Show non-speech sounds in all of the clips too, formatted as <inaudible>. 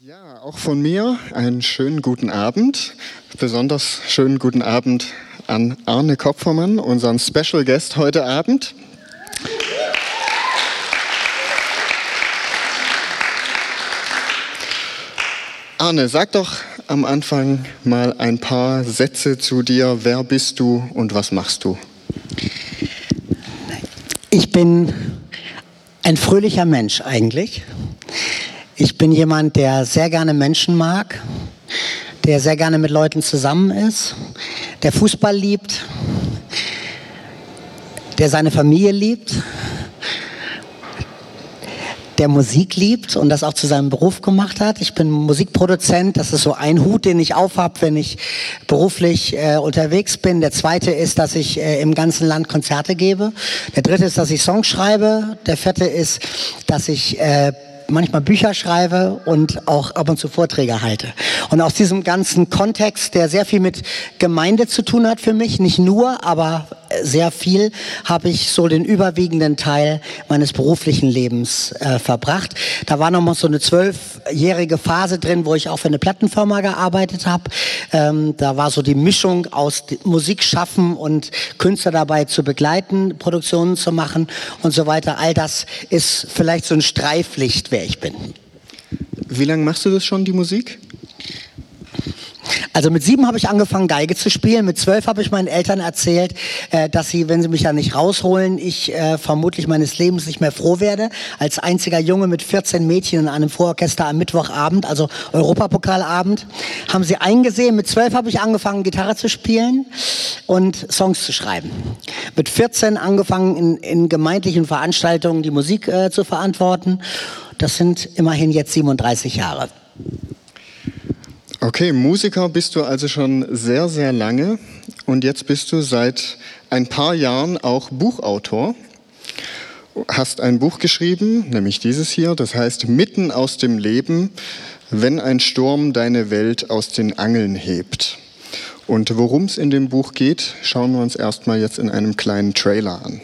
Ja, auch von mir einen schönen guten Abend. Besonders schönen guten Abend an Arne Kopfermann, unseren Special Guest heute Abend. Arne, sag doch am Anfang mal ein paar Sätze zu dir. Wer bist du und was machst du? Ich bin ein fröhlicher Mensch eigentlich. Ich bin jemand, der sehr gerne Menschen mag, der sehr gerne mit Leuten zusammen ist, der Fußball liebt, der seine Familie liebt der Musik liebt und das auch zu seinem Beruf gemacht hat. Ich bin Musikproduzent, das ist so ein Hut, den ich aufhab, wenn ich beruflich äh, unterwegs bin. Der zweite ist, dass ich äh, im ganzen Land Konzerte gebe. Der dritte ist, dass ich Songs schreibe. Der vierte ist, dass ich äh, manchmal Bücher schreibe und auch ab und zu Vorträge halte. Und aus diesem ganzen Kontext, der sehr viel mit Gemeinde zu tun hat für mich, nicht nur, aber sehr viel, habe ich so den überwiegenden Teil meines beruflichen Lebens äh, verbracht. Da war noch mal so eine zwölfjährige Phase drin, wo ich auch für eine Plattenfirma gearbeitet habe. Ähm, da war so die Mischung aus Musik schaffen und Künstler dabei zu begleiten, Produktionen zu machen und so weiter. All das ist vielleicht so ein Streiflicht, wer ich bin. Wie lange machst du das schon, die Musik? Also mit sieben habe ich angefangen, Geige zu spielen. Mit zwölf habe ich meinen Eltern erzählt, äh, dass sie, wenn sie mich da nicht rausholen, ich äh, vermutlich meines Lebens nicht mehr froh werde. Als einziger Junge mit 14 Mädchen in einem Vororchester am Mittwochabend, also Europapokalabend, haben sie eingesehen. Mit zwölf habe ich angefangen, Gitarre zu spielen und Songs zu schreiben. Mit 14 angefangen, in, in gemeindlichen Veranstaltungen die Musik äh, zu verantworten. Das sind immerhin jetzt 37 Jahre. Okay, Musiker bist du also schon sehr, sehr lange und jetzt bist du seit ein paar Jahren auch Buchautor. Hast ein Buch geschrieben, nämlich dieses hier, das heißt Mitten aus dem Leben, wenn ein Sturm deine Welt aus den Angeln hebt. Und worum es in dem Buch geht, schauen wir uns erstmal jetzt in einem kleinen Trailer an.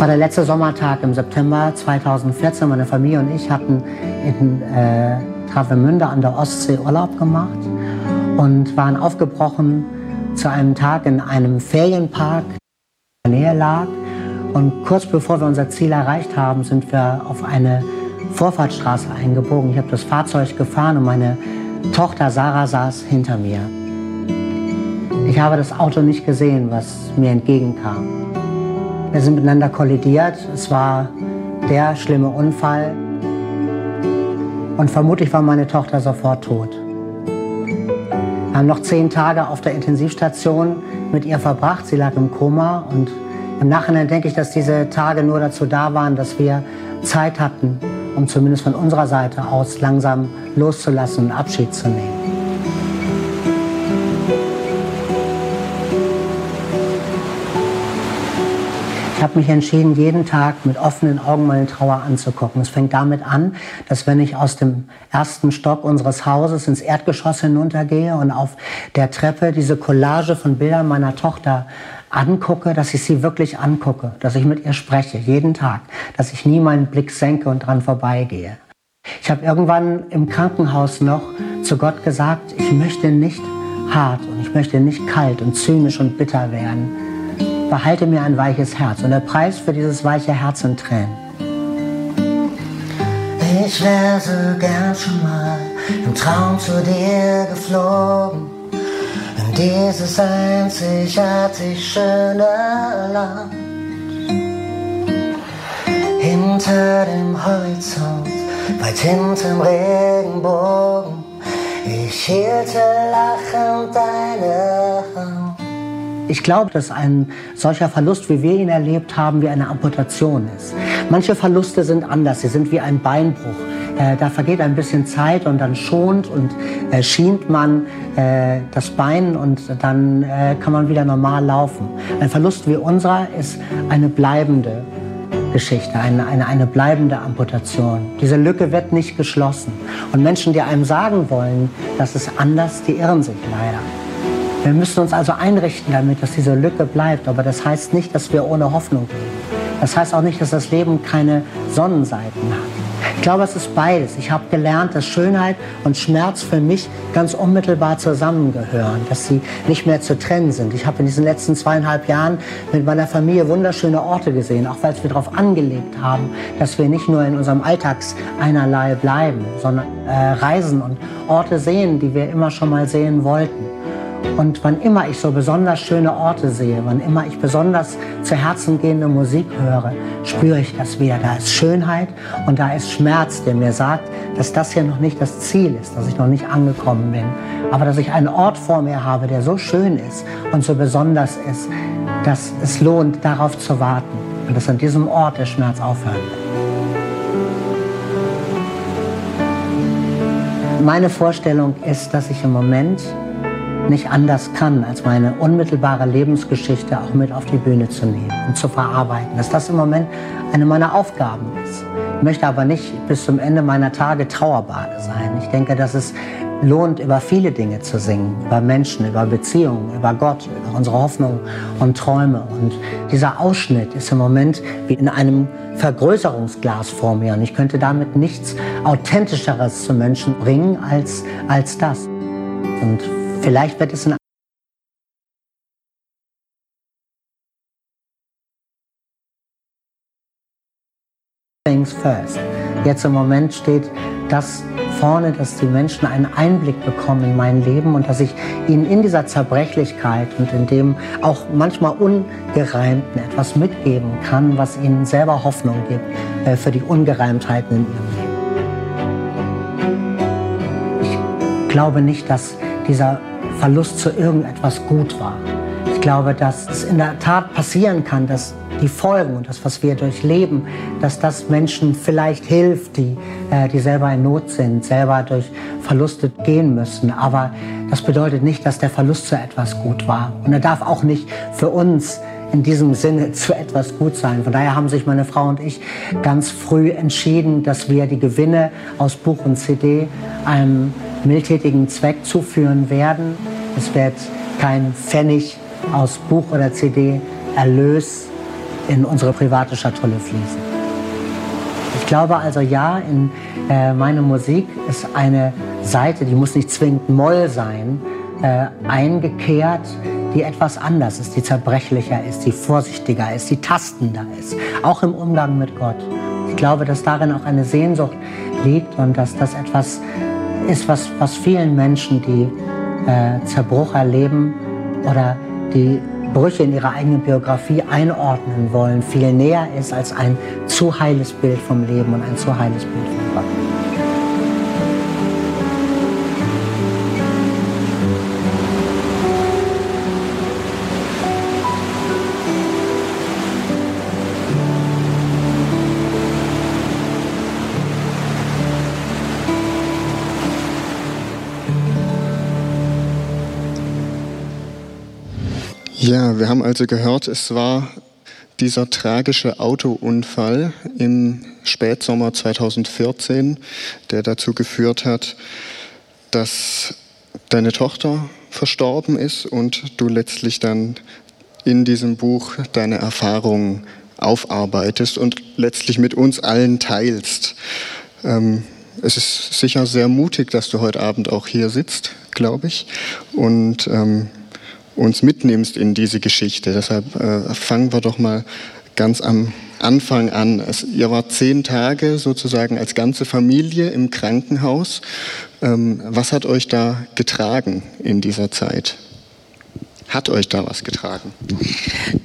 War der letzte Sommertag im September 2014. Meine Familie und ich hatten in äh, Travemünde an der Ostsee Urlaub gemacht und waren aufgebrochen zu einem Tag in einem Ferienpark, der in der Nähe lag. Und kurz bevor wir unser Ziel erreicht haben, sind wir auf eine Vorfahrtsstraße eingebogen. Ich habe das Fahrzeug gefahren und meine Tochter Sarah saß hinter mir. Ich habe das Auto nicht gesehen, was mir entgegenkam. Wir sind miteinander kollidiert. Es war der schlimme Unfall. Und vermutlich war meine Tochter sofort tot. Wir haben noch zehn Tage auf der Intensivstation mit ihr verbracht. Sie lag im Koma. Und im Nachhinein denke ich, dass diese Tage nur dazu da waren, dass wir Zeit hatten, um zumindest von unserer Seite aus langsam loszulassen und Abschied zu nehmen. Ich habe mich entschieden, jeden Tag mit offenen Augen meine Trauer anzugucken. Es fängt damit an, dass wenn ich aus dem ersten Stock unseres Hauses ins Erdgeschoss hinuntergehe und auf der Treppe diese Collage von Bildern meiner Tochter angucke, dass ich sie wirklich angucke, dass ich mit ihr spreche, jeden Tag, dass ich nie meinen Blick senke und dran vorbeigehe. Ich habe irgendwann im Krankenhaus noch zu Gott gesagt, ich möchte nicht hart und ich möchte nicht kalt und zynisch und bitter werden behalte mir ein weiches Herz. Und der Preis für dieses weiche Herz sind Tränen. Ich wäre so gern schon mal im Traum zu dir geflogen. In dieses einzigartig schöne Land. Hinter dem Horizont, weit hinterm Regenbogen. Ich hielte lachend deine Hand. Ich glaube, dass ein solcher Verlust, wie wir ihn erlebt haben, wie eine Amputation ist. Manche Verluste sind anders, sie sind wie ein Beinbruch. Äh, da vergeht ein bisschen Zeit und dann schont und äh, schient man äh, das Bein und dann kann man wieder normal laufen. Ein Verlust wie unserer ist eine bleibende Geschichte, eine, eine, eine bleibende Amputation. Diese Lücke wird nicht geschlossen. Und Menschen, die einem sagen wollen, dass es anders, die irren sich leider. Wir müssen uns also einrichten damit, dass diese Lücke bleibt. Aber das heißt nicht, dass wir ohne Hoffnung leben. Das heißt auch nicht, dass das Leben keine Sonnenseiten hat. Ich glaube, es ist beides. Ich habe gelernt, dass Schönheit und Schmerz für mich ganz unmittelbar zusammengehören, dass sie nicht mehr zu trennen sind. Ich habe in diesen letzten zweieinhalb Jahren mit meiner Familie wunderschöne Orte gesehen, auch weil wir darauf angelegt haben, dass wir nicht nur in unserem Alltags einerlei bleiben, sondern äh, reisen und Orte sehen, die wir immer schon mal sehen wollten. Und wann immer ich so besonders schöne Orte sehe, wann immer ich besonders zu Herzen gehende Musik höre, spüre ich das wieder. Da ist Schönheit und da ist Schmerz, der mir sagt, dass das hier noch nicht das Ziel ist, dass ich noch nicht angekommen bin. Aber dass ich einen Ort vor mir habe, der so schön ist und so besonders ist, dass es lohnt, darauf zu warten. Und dass an diesem Ort der Schmerz aufhören wird. Meine Vorstellung ist, dass ich im Moment nicht anders kann, als meine unmittelbare Lebensgeschichte auch mit auf die Bühne zu nehmen und zu verarbeiten. Dass das im Moment eine meiner Aufgaben ist. Ich möchte aber nicht bis zum Ende meiner Tage Trauerbade sein. Ich denke, dass es lohnt, über viele Dinge zu singen, über Menschen, über Beziehungen, über Gott, über unsere Hoffnungen und Träume. Und dieser Ausschnitt ist im Moment wie in einem Vergrößerungsglas vor mir. Und ich könnte damit nichts Authentischeres zu Menschen bringen als, als das. Und Vielleicht wird es ein Things first. Jetzt im Moment steht das vorne, dass die Menschen einen Einblick bekommen in mein Leben und dass ich ihnen in dieser Zerbrechlichkeit und in dem auch manchmal Ungereimten etwas mitgeben kann, was ihnen selber Hoffnung gibt äh, für die Ungereimtheiten in ihrem Leben. Ich glaube nicht, dass dieser Verlust zu irgendetwas gut war. Ich glaube, dass es in der Tat passieren kann, dass die Folgen und das, was wir durchleben, dass das Menschen vielleicht hilft, die, äh, die selber in Not sind, selber durch Verluste gehen müssen. Aber das bedeutet nicht, dass der Verlust zu etwas gut war. Und er darf auch nicht für uns in diesem Sinne zu etwas gut sein. Von daher haben sich meine Frau und ich ganz früh entschieden, dass wir die Gewinne aus Buch und CD einem mildtätigen Zweck zuführen werden. Es wird kein Pfennig aus Buch oder CD Erlös in unsere private Schatulle fließen. Ich glaube also ja, in äh, meine Musik ist eine Seite, die muss nicht zwingend Moll sein, äh, eingekehrt, die etwas anders ist, die zerbrechlicher ist, die vorsichtiger ist, die tastender ist, auch im Umgang mit Gott. Ich glaube, dass darin auch eine Sehnsucht liegt und dass das etwas ist, was, was vielen Menschen, die äh, Zerbruch erleben oder die Brüche in ihrer eigenen Biografie einordnen wollen, viel näher ist als ein zu heiles Bild vom Leben und ein zu heiles Bild von Gott. Ja, wir haben also gehört, es war dieser tragische Autounfall im Spätsommer 2014, der dazu geführt hat, dass deine Tochter verstorben ist und du letztlich dann in diesem Buch deine Erfahrungen aufarbeitest und letztlich mit uns allen teilst. Ähm, es ist sicher sehr mutig, dass du heute Abend auch hier sitzt, glaube ich. Und ähm, uns mitnimmst in diese Geschichte. Deshalb äh, fangen wir doch mal ganz am Anfang an. Es, ihr wart zehn Tage sozusagen als ganze Familie im Krankenhaus. Ähm, was hat euch da getragen in dieser Zeit? Hat euch da was getragen?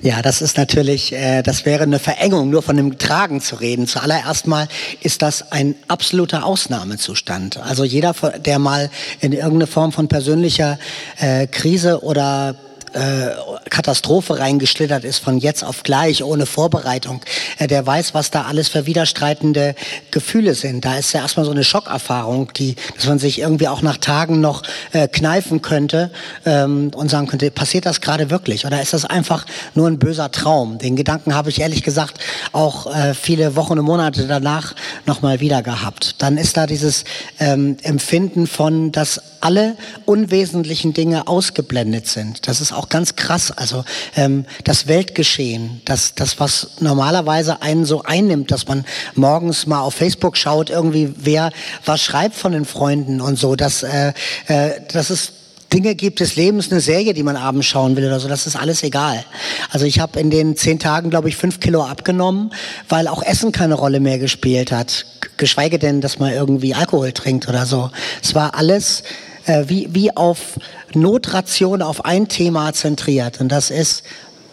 Ja, das ist natürlich, äh, das wäre eine Verengung, nur von dem Tragen zu reden. Zuallererst mal ist das ein absoluter Ausnahmezustand. Also jeder, der mal in irgendeine Form von persönlicher äh, Krise oder äh, Katastrophe reingeschlittert ist von jetzt auf gleich ohne Vorbereitung, äh, der weiß, was da alles für widerstreitende Gefühle sind. Da ist ja erstmal so eine Schockerfahrung, die, dass man sich irgendwie auch nach Tagen noch äh, kneifen könnte ähm, und sagen könnte, passiert das gerade wirklich oder ist das einfach nur ein böser Traum? Den Gedanken habe ich ehrlich gesagt auch äh, viele Wochen und Monate danach nochmal wieder gehabt. Dann ist da dieses ähm, Empfinden von, dass alle unwesentlichen Dinge ausgeblendet sind. Das ist auch ganz krass. Also ähm, das Weltgeschehen, das, das, was normalerweise einen so einnimmt, dass man morgens mal auf Facebook schaut, irgendwie wer was schreibt von den Freunden und so. Das, äh, äh, das ist Dinge gibt des Lebens, eine Serie, die man abends schauen will oder so, das ist alles egal. Also ich habe in den zehn Tagen, glaube ich, fünf Kilo abgenommen, weil auch Essen keine Rolle mehr gespielt hat. Geschweige denn, dass man irgendwie Alkohol trinkt oder so. Es war alles äh, wie, wie auf Notration auf ein Thema zentriert. Und das ist,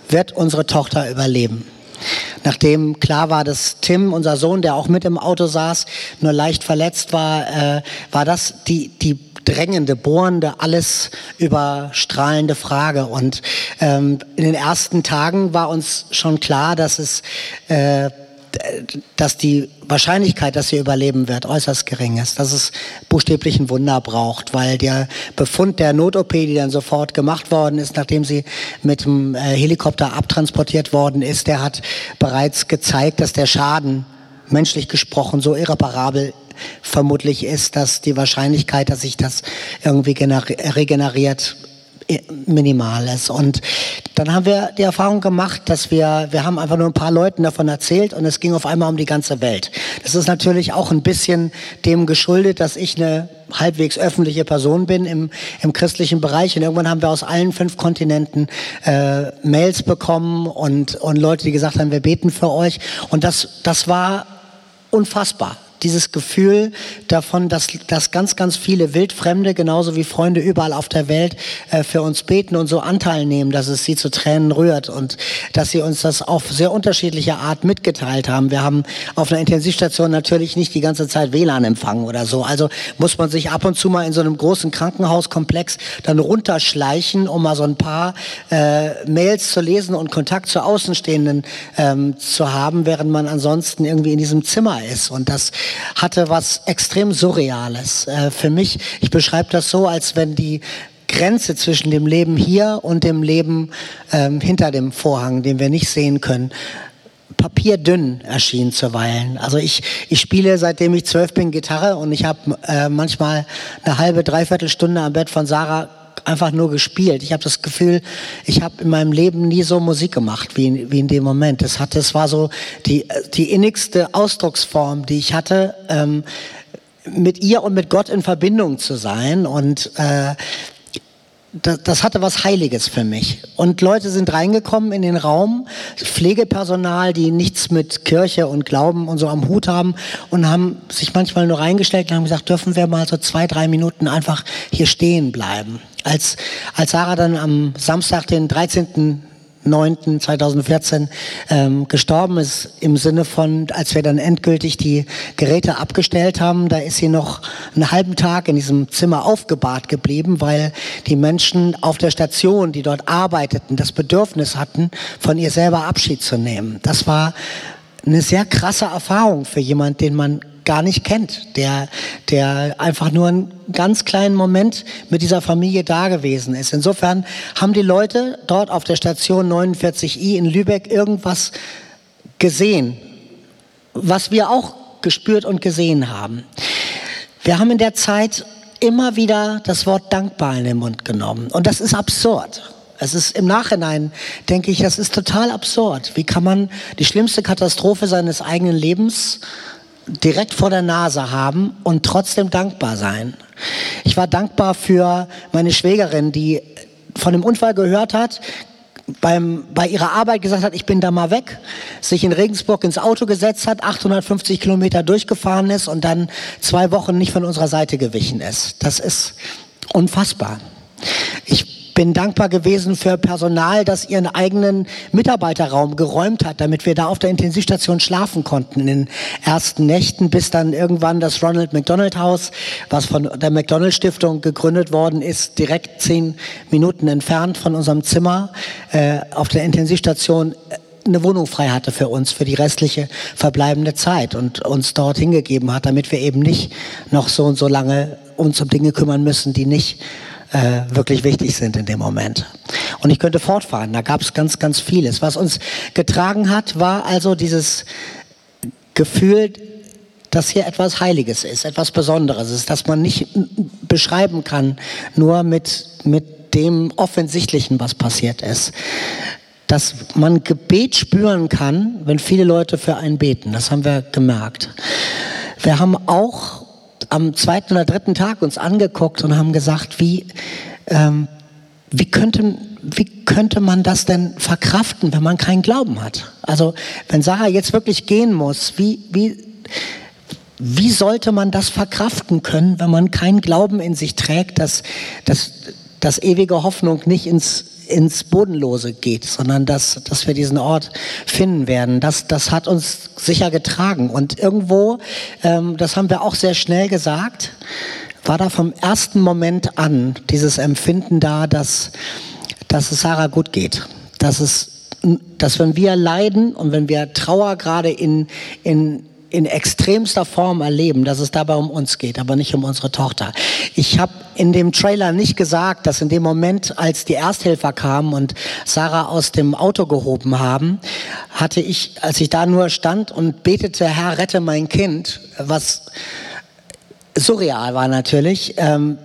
wird unsere Tochter überleben? Nachdem klar war, dass Tim, unser Sohn, der auch mit im Auto saß, nur leicht verletzt war, äh, war das die, die drängende, bohrende, alles überstrahlende Frage. Und ähm, in den ersten Tagen war uns schon klar, dass es äh, dass die Wahrscheinlichkeit, dass sie überleben wird, äußerst gering ist, dass es buchstäblich ein Wunder braucht, weil der Befund der Not-OP, die dann sofort gemacht worden ist, nachdem sie mit dem äh, Helikopter abtransportiert worden ist, der hat bereits gezeigt, dass der Schaden menschlich gesprochen so irreparabel vermutlich ist, dass die Wahrscheinlichkeit, dass sich das irgendwie regeneriert, minimal ist. Und dann haben wir die Erfahrung gemacht, dass wir, wir haben einfach nur ein paar Leuten davon erzählt und es ging auf einmal um die ganze Welt. Das ist natürlich auch ein bisschen dem geschuldet, dass ich eine halbwegs öffentliche Person bin im, im christlichen Bereich. Und irgendwann haben wir aus allen fünf Kontinenten äh, Mails bekommen und, und Leute, die gesagt haben, wir beten für euch. Und das, das war unfassbar dieses Gefühl davon, dass, dass ganz, ganz viele Wildfremde, genauso wie Freunde überall auf der Welt, äh, für uns beten und so Anteil nehmen, dass es sie zu Tränen rührt und dass sie uns das auf sehr unterschiedliche Art mitgeteilt haben. Wir haben auf einer Intensivstation natürlich nicht die ganze Zeit WLAN empfangen oder so. Also muss man sich ab und zu mal in so einem großen Krankenhauskomplex dann runterschleichen, um mal so ein paar äh, Mails zu lesen und Kontakt zu Außenstehenden ähm, zu haben, während man ansonsten irgendwie in diesem Zimmer ist. Und das hatte was extrem Surreales. Äh, für mich, ich beschreibe das so, als wenn die Grenze zwischen dem Leben hier und dem Leben ähm, hinter dem Vorhang, den wir nicht sehen können, papierdünn erschien zuweilen. Also ich, ich spiele seitdem ich zwölf bin Gitarre und ich habe äh, manchmal eine halbe, dreiviertel Stunde am Bett von Sarah einfach nur gespielt. Ich habe das Gefühl, ich habe in meinem Leben nie so Musik gemacht wie in, wie in dem Moment. Das hatte, es war so die die innigste Ausdrucksform, die ich hatte. Ähm, mit ihr und mit Gott in Verbindung zu sein und äh, das, das hatte was Heiliges für mich. Und Leute sind reingekommen in den Raum, Pflegepersonal, die nichts mit Kirche und Glauben und so am Hut haben und haben sich manchmal nur reingestellt und haben gesagt, dürfen wir mal so zwei, drei Minuten einfach hier stehen bleiben. Als, als Sarah dann am Samstag, den 13. 9.2014 ähm, gestorben ist, im Sinne von, als wir dann endgültig die Geräte abgestellt haben, da ist sie noch einen halben Tag in diesem Zimmer aufgebahrt geblieben, weil die Menschen auf der Station, die dort arbeiteten, das Bedürfnis hatten, von ihr selber Abschied zu nehmen. Das war eine sehr krasse Erfahrung für jemand, den man gar nicht kennt, der, der einfach nur einen ganz kleinen Moment mit dieser Familie da gewesen ist. Insofern haben die Leute dort auf der Station 49i in Lübeck irgendwas gesehen, was wir auch gespürt und gesehen haben. Wir haben in der Zeit immer wieder das Wort dankbar in den Mund genommen. Und das ist absurd. Es ist im Nachhinein, denke ich, das ist total absurd. Wie kann man die schlimmste Katastrophe seines eigenen Lebens direkt vor der Nase haben und trotzdem dankbar sein. Ich war dankbar für meine Schwägerin, die von dem Unfall gehört hat, beim, bei ihrer Arbeit gesagt hat, ich bin da mal weg, sich in Regensburg ins Auto gesetzt hat, 850 Kilometer durchgefahren ist und dann zwei Wochen nicht von unserer Seite gewichen ist. Das ist unfassbar. Ich bin dankbar gewesen für Personal, das ihren eigenen Mitarbeiterraum geräumt hat, damit wir da auf der Intensivstation schlafen konnten in den ersten Nächten, bis dann irgendwann das Ronald McDonald Haus, was von der McDonald Stiftung gegründet worden ist, direkt zehn Minuten entfernt von unserem Zimmer äh, auf der Intensivstation äh, eine Wohnung frei hatte für uns, für die restliche verbleibende Zeit und uns dort hingegeben hat, damit wir eben nicht noch so und so lange uns um Dinge kümmern müssen, die nicht äh, wirklich wichtig sind in dem Moment. Und ich könnte fortfahren, da gab es ganz, ganz vieles. Was uns getragen hat, war also dieses Gefühl, dass hier etwas Heiliges ist, etwas Besonderes ist, dass man nicht beschreiben kann, nur mit, mit dem Offensichtlichen, was passiert ist. Dass man Gebet spüren kann, wenn viele Leute für einen beten. Das haben wir gemerkt. Wir haben auch am zweiten oder dritten Tag uns angeguckt und haben gesagt, wie, ähm, wie, könnte, wie könnte man das denn verkraften, wenn man keinen Glauben hat? Also wenn Sarah jetzt wirklich gehen muss, wie, wie, wie sollte man das verkraften können, wenn man keinen Glauben in sich trägt, dass, dass, dass ewige Hoffnung nicht ins ins Bodenlose geht, sondern dass, dass wir diesen Ort finden werden. Das, das hat uns sicher getragen. Und irgendwo, ähm, das haben wir auch sehr schnell gesagt, war da vom ersten Moment an dieses Empfinden da, dass, dass es Sarah gut geht. Dass es dass wenn wir leiden und wenn wir Trauer gerade in, in, in extremster Form erleben, dass es dabei um uns geht, aber nicht um unsere Tochter. Ich habe in dem Trailer nicht gesagt, dass in dem Moment, als die Ersthelfer kamen und Sarah aus dem Auto gehoben haben, hatte ich, als ich da nur stand und betete, Herr, rette mein Kind, was surreal war natürlich, ähm,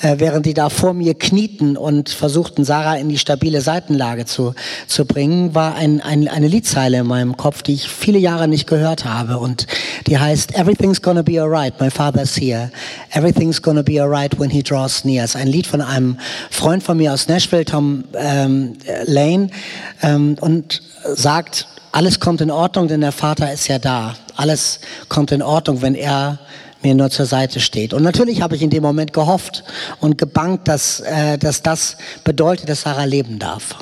äh, während die da vor mir knieten und versuchten, Sarah in die stabile Seitenlage zu, zu bringen, war ein, ein, eine Liedzeile in meinem Kopf, die ich viele Jahre nicht gehört habe und die heißt Everything's gonna be alright, my father's here. Everything's gonna be alright when he draws near. Es ist ein Lied von einem Freund von mir aus Nashville, Tom ähm, Lane, ähm, und sagt, alles kommt in Ordnung, denn der Vater ist ja da. Alles kommt in Ordnung, wenn er mir nur zur Seite steht. Und natürlich habe ich in dem Moment gehofft und gebankt, dass, äh, dass das bedeutet, dass Sarah leben darf.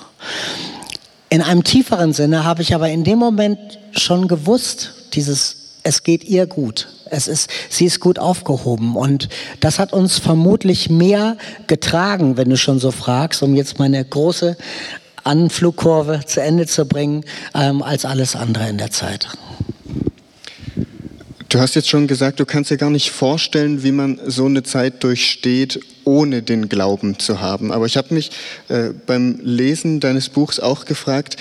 In einem tieferen Sinne habe ich aber in dem Moment schon gewusst, dieses, es geht ihr gut. Es ist, sie ist gut aufgehoben. Und das hat uns vermutlich mehr getragen, wenn du schon so fragst, um jetzt meine große Anflugkurve zu Ende zu bringen, ähm, als alles andere in der Zeit. Du hast jetzt schon gesagt, du kannst dir gar nicht vorstellen, wie man so eine Zeit durchsteht, ohne den Glauben zu haben. Aber ich habe mich äh, beim Lesen deines Buchs auch gefragt,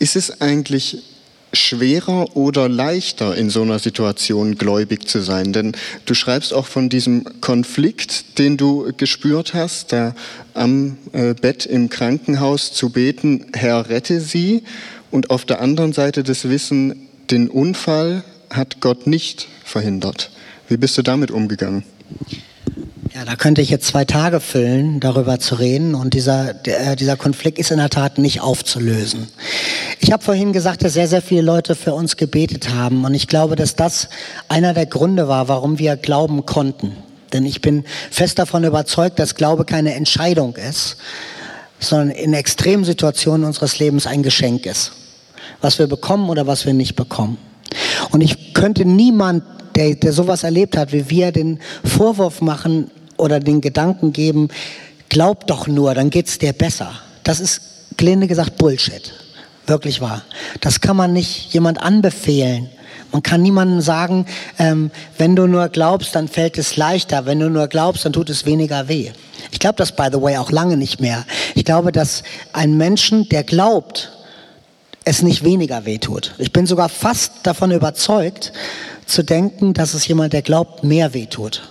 ist es eigentlich schwerer oder leichter in so einer Situation gläubig zu sein? Denn du schreibst auch von diesem Konflikt, den du gespürt hast, da am äh, Bett im Krankenhaus zu beten, Herr, rette sie. Und auf der anderen Seite das Wissen, den Unfall, hat Gott nicht verhindert. Wie bist du damit umgegangen? Ja, da könnte ich jetzt zwei Tage füllen, darüber zu reden. Und dieser, der, dieser Konflikt ist in der Tat nicht aufzulösen. Ich habe vorhin gesagt, dass sehr, sehr viele Leute für uns gebetet haben. Und ich glaube, dass das einer der Gründe war, warum wir glauben konnten. Denn ich bin fest davon überzeugt, dass Glaube keine Entscheidung ist, sondern in extremen Situationen unseres Lebens ein Geschenk ist. Was wir bekommen oder was wir nicht bekommen. Und ich könnte niemand, der, der sowas erlebt hat, wie wir, den Vorwurf machen oder den Gedanken geben, glaub doch nur, dann geht's dir besser. Das ist, gelinde gesagt, Bullshit. Wirklich wahr. Das kann man nicht jemand anbefehlen. Man kann niemandem sagen, ähm, wenn du nur glaubst, dann fällt es leichter. Wenn du nur glaubst, dann tut es weniger weh. Ich glaube das, by the way, auch lange nicht mehr. Ich glaube, dass ein Menschen, der glaubt, es nicht weniger wehtut. Ich bin sogar fast davon überzeugt, zu denken, dass es jemand, der glaubt, mehr wehtut.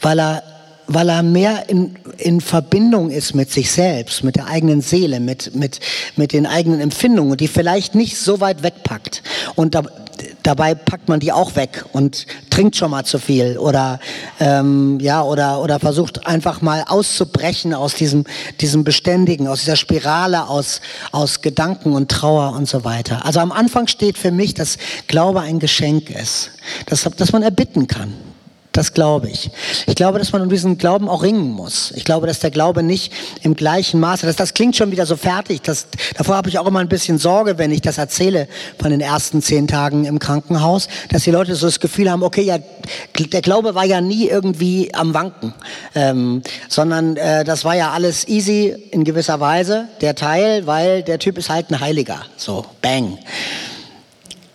Weil er, weil er mehr in, in Verbindung ist mit sich selbst, mit der eigenen Seele, mit, mit, mit den eigenen Empfindungen, die vielleicht nicht so weit wegpackt. Und da, dabei packt man die auch weg und trinkt schon mal zu viel oder ähm, ja oder oder versucht einfach mal auszubrechen aus diesem diesem beständigen aus dieser Spirale aus aus Gedanken und Trauer und so weiter. Also am Anfang steht für mich, dass Glaube ein Geschenk ist, dass dass man erbitten kann Das glaube ich. Ich glaube, dass man um diesen Glauben auch ringen muss. Ich glaube, dass der Glaube nicht im gleichen Maße, das, das klingt schon wieder so fertig. Das, davor habe ich auch immer ein bisschen Sorge, wenn ich das erzähle von den ersten zehn Tagen im Krankenhaus, dass die Leute so das Gefühl haben, okay, ja, der Glaube war ja nie irgendwie am Wanken, ähm, sondern äh, das war ja alles easy in gewisser Weise, der Teil, weil der Typ ist halt ein Heiliger. So, bang.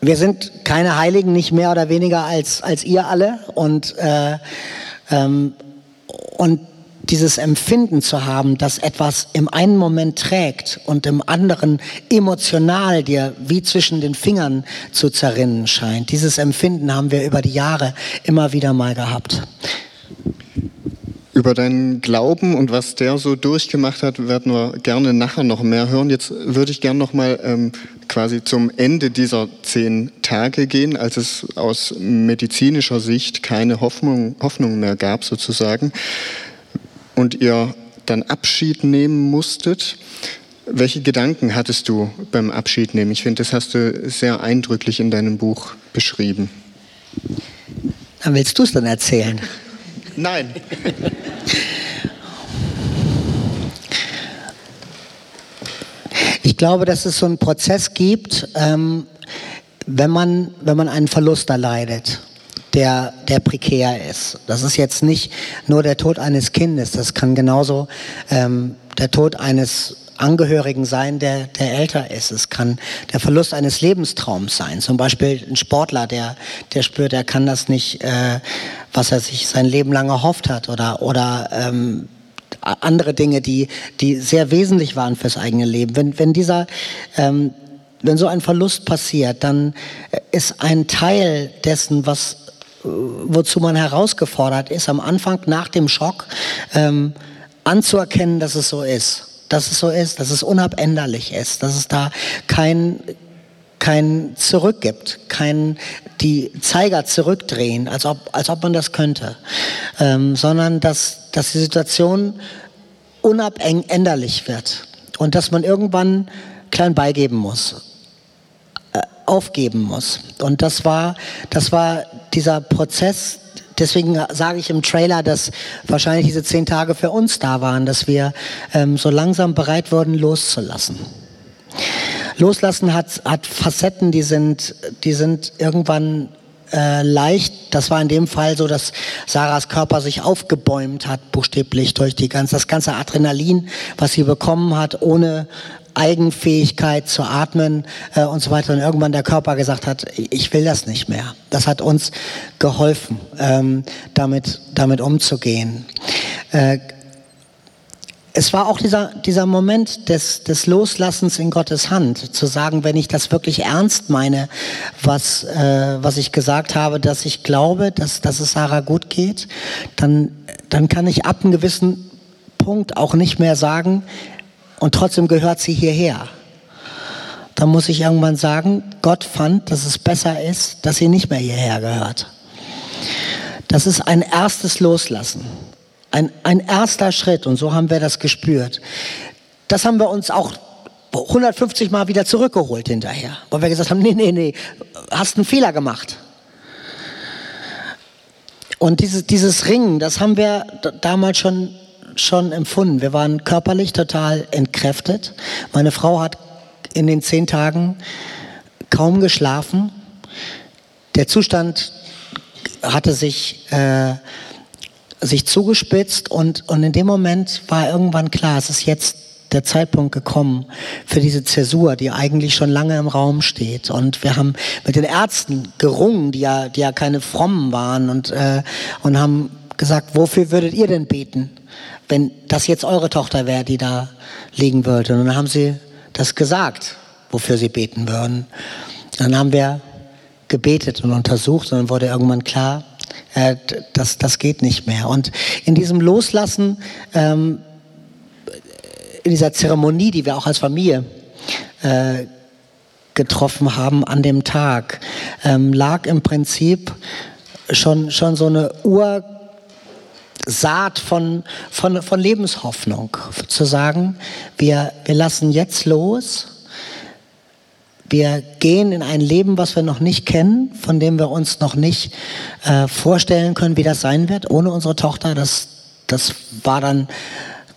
Wir sind keine Heiligen, nicht mehr oder weniger als, als ihr alle. Und, äh, ähm, und dieses Empfinden zu haben, dass etwas im einen Moment trägt und im anderen emotional dir wie zwischen den Fingern zu zerrinnen scheint. Dieses Empfinden haben wir über die Jahre immer wieder mal gehabt. Über deinen Glauben und was der so durchgemacht hat, werden wir gerne nachher noch mehr hören. Jetzt würde ich gerne noch mal ähm, quasi zum Ende dieser zehn Tage gehen, als es aus medizinischer Sicht keine Hoffnung, Hoffnung mehr gab sozusagen und ihr dann Abschied nehmen musstet. Welche Gedanken hattest du beim Abschied nehmen? Ich finde, das hast du sehr eindrücklich in deinem Buch beschrieben. Dann willst du es dann erzählen? Nein. <laughs> Ich glaube, dass es so einen Prozess gibt, ähm, wenn, man, wenn man einen Verlust erleidet, der, der prekär ist. Das ist jetzt nicht nur der Tod eines Kindes, das kann genauso ähm, der Tod eines Angehörigen sein, der, der älter ist. Es kann der Verlust eines Lebenstraums sein. Zum Beispiel ein Sportler, der, der spürt, er kann das nicht, äh, was er sich sein Leben lang erhofft hat. Oder, oder ähm, andere Dinge, die, die sehr wesentlich waren fürs eigene Leben. Wenn, wenn dieser, ähm, wenn so ein Verlust passiert, dann ist ein Teil dessen, was, äh, wozu man herausgefordert ist, am Anfang nach dem Schock, ähm, anzuerkennen, dass es so ist dass es so ist, dass es unabänderlich ist, dass es da kein, kein Zurück gibt, kein die Zeiger zurückdrehen, als ob, als ob man das könnte, ähm, sondern dass, dass die Situation unabänderlich wird und dass man irgendwann klein beigeben muss, äh, aufgeben muss. Und das war, das war dieser Prozess, deswegen sage ich im Trailer, dass wahrscheinlich diese zehn Tage für uns da waren, dass wir ähm, so langsam bereit wurden, loszulassen. Loslassen hat, hat Facetten, die sind, die sind irgendwann äh, leicht. Das war in dem Fall so, dass Sarahs Körper sich aufgebäumt hat, buchstäblich durch die ganze, das ganze Adrenalin, was sie bekommen hat, ohne Eigenfähigkeit zu atmen äh, und so weiter. Und irgendwann der Körper gesagt hat, ich will das nicht mehr. Das hat uns geholfen, ähm, damit, damit umzugehen. Äh, es war auch dieser, dieser Moment des, des Loslassens in Gottes Hand, zu sagen, wenn ich das wirklich ernst meine, was, äh, was ich gesagt habe, dass ich glaube, dass, dass es Sarah gut geht, dann, dann kann ich ab einem gewissen Punkt auch nicht mehr sagen, und trotzdem gehört sie hierher. Dann muss ich irgendwann sagen, Gott fand, dass es besser ist, dass sie nicht mehr hierher gehört. Das ist ein erstes Loslassen, ein, ein erster Schritt und so haben wir das gespürt. Das haben wir uns auch 150 Mal wieder zurückgeholt hinterher, weil wir gesagt haben, <laughs> nee, nee, nee, hast einen Fehler gemacht. Und dieses, dieses Ringen, das haben wir damals schon schon empfunden. Wir waren körperlich total entkräftet. Meine Frau hat in den zehn Tagen kaum geschlafen. Der Zustand hatte sich, äh, sich zugespitzt und, und in dem Moment war irgendwann klar, es ist jetzt der Zeitpunkt gekommen für diese Zäsur, die eigentlich schon lange im Raum steht. Und wir haben mit den Ärzten gerungen, die ja, die ja keine Frommen waren und, äh, und haben gesagt, wofür würdet ihr denn beten? wenn das jetzt eure Tochter wäre, die da liegen würde. Und dann haben sie das gesagt, wofür sie beten würden. Dann haben wir gebetet und untersucht und dann wurde irgendwann klar, äh, das, das geht nicht mehr. Und in diesem Loslassen, ähm, in dieser Zeremonie, die wir auch als Familie äh, getroffen haben an dem Tag, ähm, lag im Prinzip schon, schon so eine Ur Saat von, von, von Lebenshoffnung. Zu sagen, wir, wir lassen jetzt los, wir gehen in ein Leben, was wir noch nicht kennen, von dem wir uns noch nicht äh, vorstellen können, wie das sein wird, ohne unsere Tochter. Das, das war dann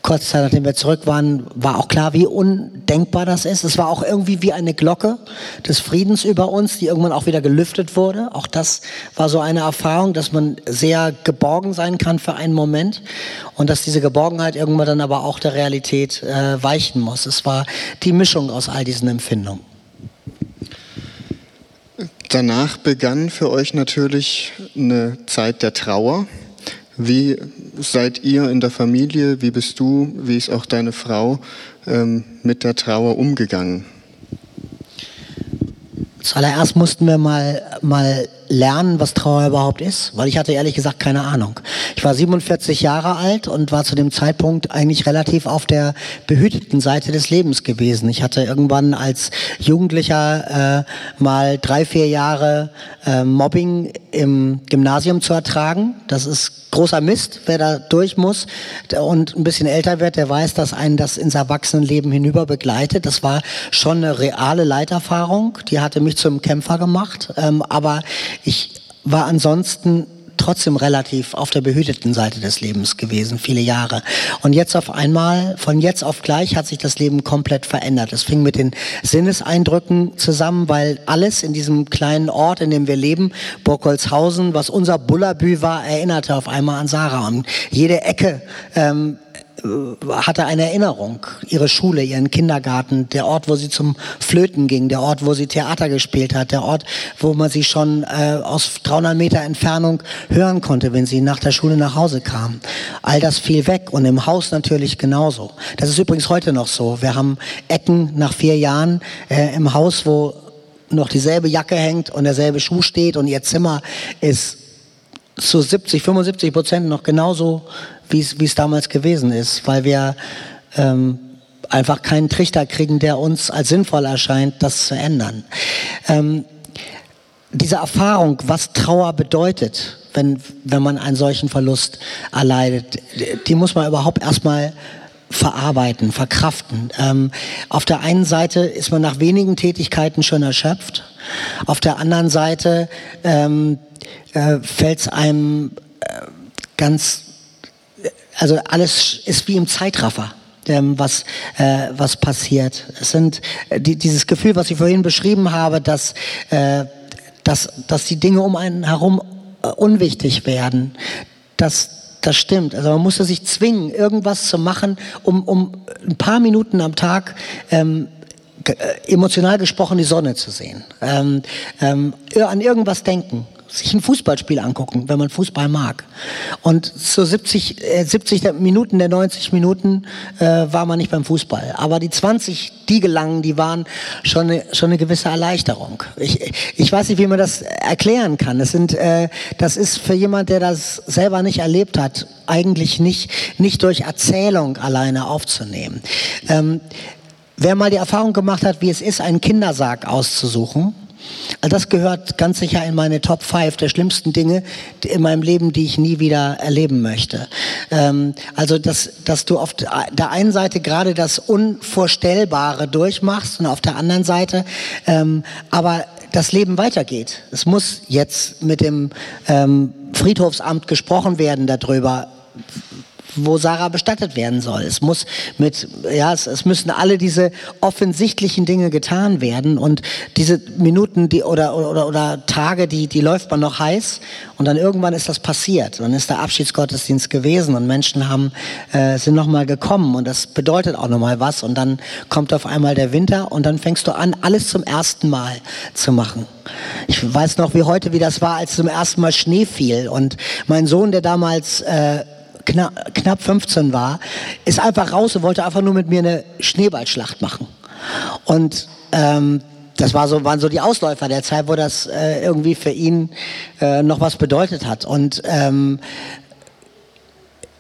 kurz Zeit, nachdem wir zurück waren, war auch klar, wie undenkbar das ist. Es war auch irgendwie wie eine Glocke des Friedens über uns, die irgendwann auch wieder gelüftet wurde. Auch das war so eine Erfahrung, dass man sehr geborgen sein kann für einen Moment und dass diese Geborgenheit irgendwann dann aber auch der Realität äh, weichen muss. Es war die Mischung aus all diesen Empfindungen. Danach begann für euch natürlich eine Zeit der Trauer. Wie seid ihr in der Familie, wie bist du, wie ist auch deine Frau ähm, mit der Trauer umgegangen? Zuallererst mussten wir mal, mal lernen, was Trauer überhaupt ist, weil ich hatte ehrlich gesagt keine Ahnung. Ich war 47 Jahre alt und war zu dem Zeitpunkt eigentlich relativ auf der behüteten Seite des Lebens gewesen. Ich hatte irgendwann als Jugendlicher äh, mal drei, vier Jahre äh, Mobbing im Gymnasium zu ertragen. Das ist großer Mist, wer da durch muss und ein bisschen älter wird, der weiß, dass einen das ins Erwachsenenleben hinüber begleitet. Das war schon eine reale Leiterfahrung, die hatte mich zum Kämpfer gemacht, ähm, aber ich war ansonsten trotzdem relativ auf der behüteten Seite des Lebens gewesen, viele Jahre. Und jetzt auf einmal, von jetzt auf gleich, hat sich das Leben komplett verändert. Es fing mit den Sinneseindrücken zusammen, weil alles in diesem kleinen Ort, in dem wir leben, Burgholzhausen, was unser Bullabü war, erinnerte auf einmal an Sarah. Und jede Ecke ähm, äh, hatte eine Erinnerung. Ihre Schule, ihren Kindergarten, der Ort, wo sie zum Flöten ging, der Ort, wo sie Theater gespielt hat, der Ort, wo man sie schon äh, aus 300 Meter Entfernung hören konnte, wenn sie nach der Schule nach Hause kam. All das fiel weg und im Haus natürlich genauso. Das ist übrigens heute noch so. Wir haben Ecken nach vier Jahren äh, im Haus, wo noch dieselbe Jacke hängt und derselbe Schuh steht und ihr Zimmer ist zu 70, 75 Prozent noch genauso wie es damals gewesen ist, weil wir ähm, einfach keinen Trichter kriegen, der uns als sinnvoll erscheint, das zu ändern. Ähm, diese Erfahrung, was Trauer bedeutet, wenn, wenn man einen solchen Verlust erleidet, die muss man überhaupt erstmal verarbeiten, verkraften. Ähm, auf der einen Seite ist man nach wenigen Tätigkeiten schon erschöpft, auf der anderen Seite ähm, äh, fällt es einem äh, ganz also alles ist wie im Zeitraffer. Ähm, was, äh, was passiert. Es sind äh, die, dieses Gefühl, was ich vorhin beschrieben habe, dass, äh, dass, dass die Dinge um einen herum äh, unwichtig werden. Das, das stimmt. Also man musste sich zwingen, irgendwas zu machen, um, um ein paar Minuten am Tag ähm, äh, emotional gesprochen die Sonne zu sehen. Ähm, ähm, an irgendwas denken sich ein Fußballspiel angucken, wenn man Fußball mag. Und so 70, äh, 70 Minuten der 90 Minuten äh, war man nicht beim Fußball. Aber die 20, die gelangen, die waren schon eine, schon eine gewisse Erleichterung. Ich, ich weiß nicht, wie man das erklären kann. Das, sind, äh, das ist für jemand, der das selber nicht erlebt hat, eigentlich nicht, nicht durch Erzählung alleine aufzunehmen. Ähm, wer mal die Erfahrung gemacht hat, wie es ist, einen Kindersarg auszusuchen, also das gehört ganz sicher in meine Top 5 der schlimmsten Dinge in meinem Leben, die ich nie wieder erleben möchte. Ähm, also, dass, dass du auf der einen Seite gerade das Unvorstellbare durchmachst und auf der anderen Seite ähm, aber das Leben weitergeht. Es muss jetzt mit dem ähm, Friedhofsamt gesprochen werden darüber, wo Sarah bestattet werden soll. Es muss mit, ja, es, es, müssen alle diese offensichtlichen Dinge getan werden und diese Minuten, die oder, oder, oder Tage, die, die läuft man noch heiß und dann irgendwann ist das passiert. Dann ist der Abschiedsgottesdienst gewesen und Menschen haben, äh, sind nochmal gekommen und das bedeutet auch nochmal was und dann kommt auf einmal der Winter und dann fängst du an, alles zum ersten Mal zu machen. Ich weiß noch wie heute, wie das war, als zum ersten Mal Schnee fiel und mein Sohn, der damals äh, knapp, knapp 15 war, ist einfach raus und wollte einfach nur mit mir eine Schneeballschlacht machen. Und ähm, das war so, waren so die Ausläufer der Zeit, wo das äh, irgendwie für ihn äh, noch was bedeutet hat. Und ähm,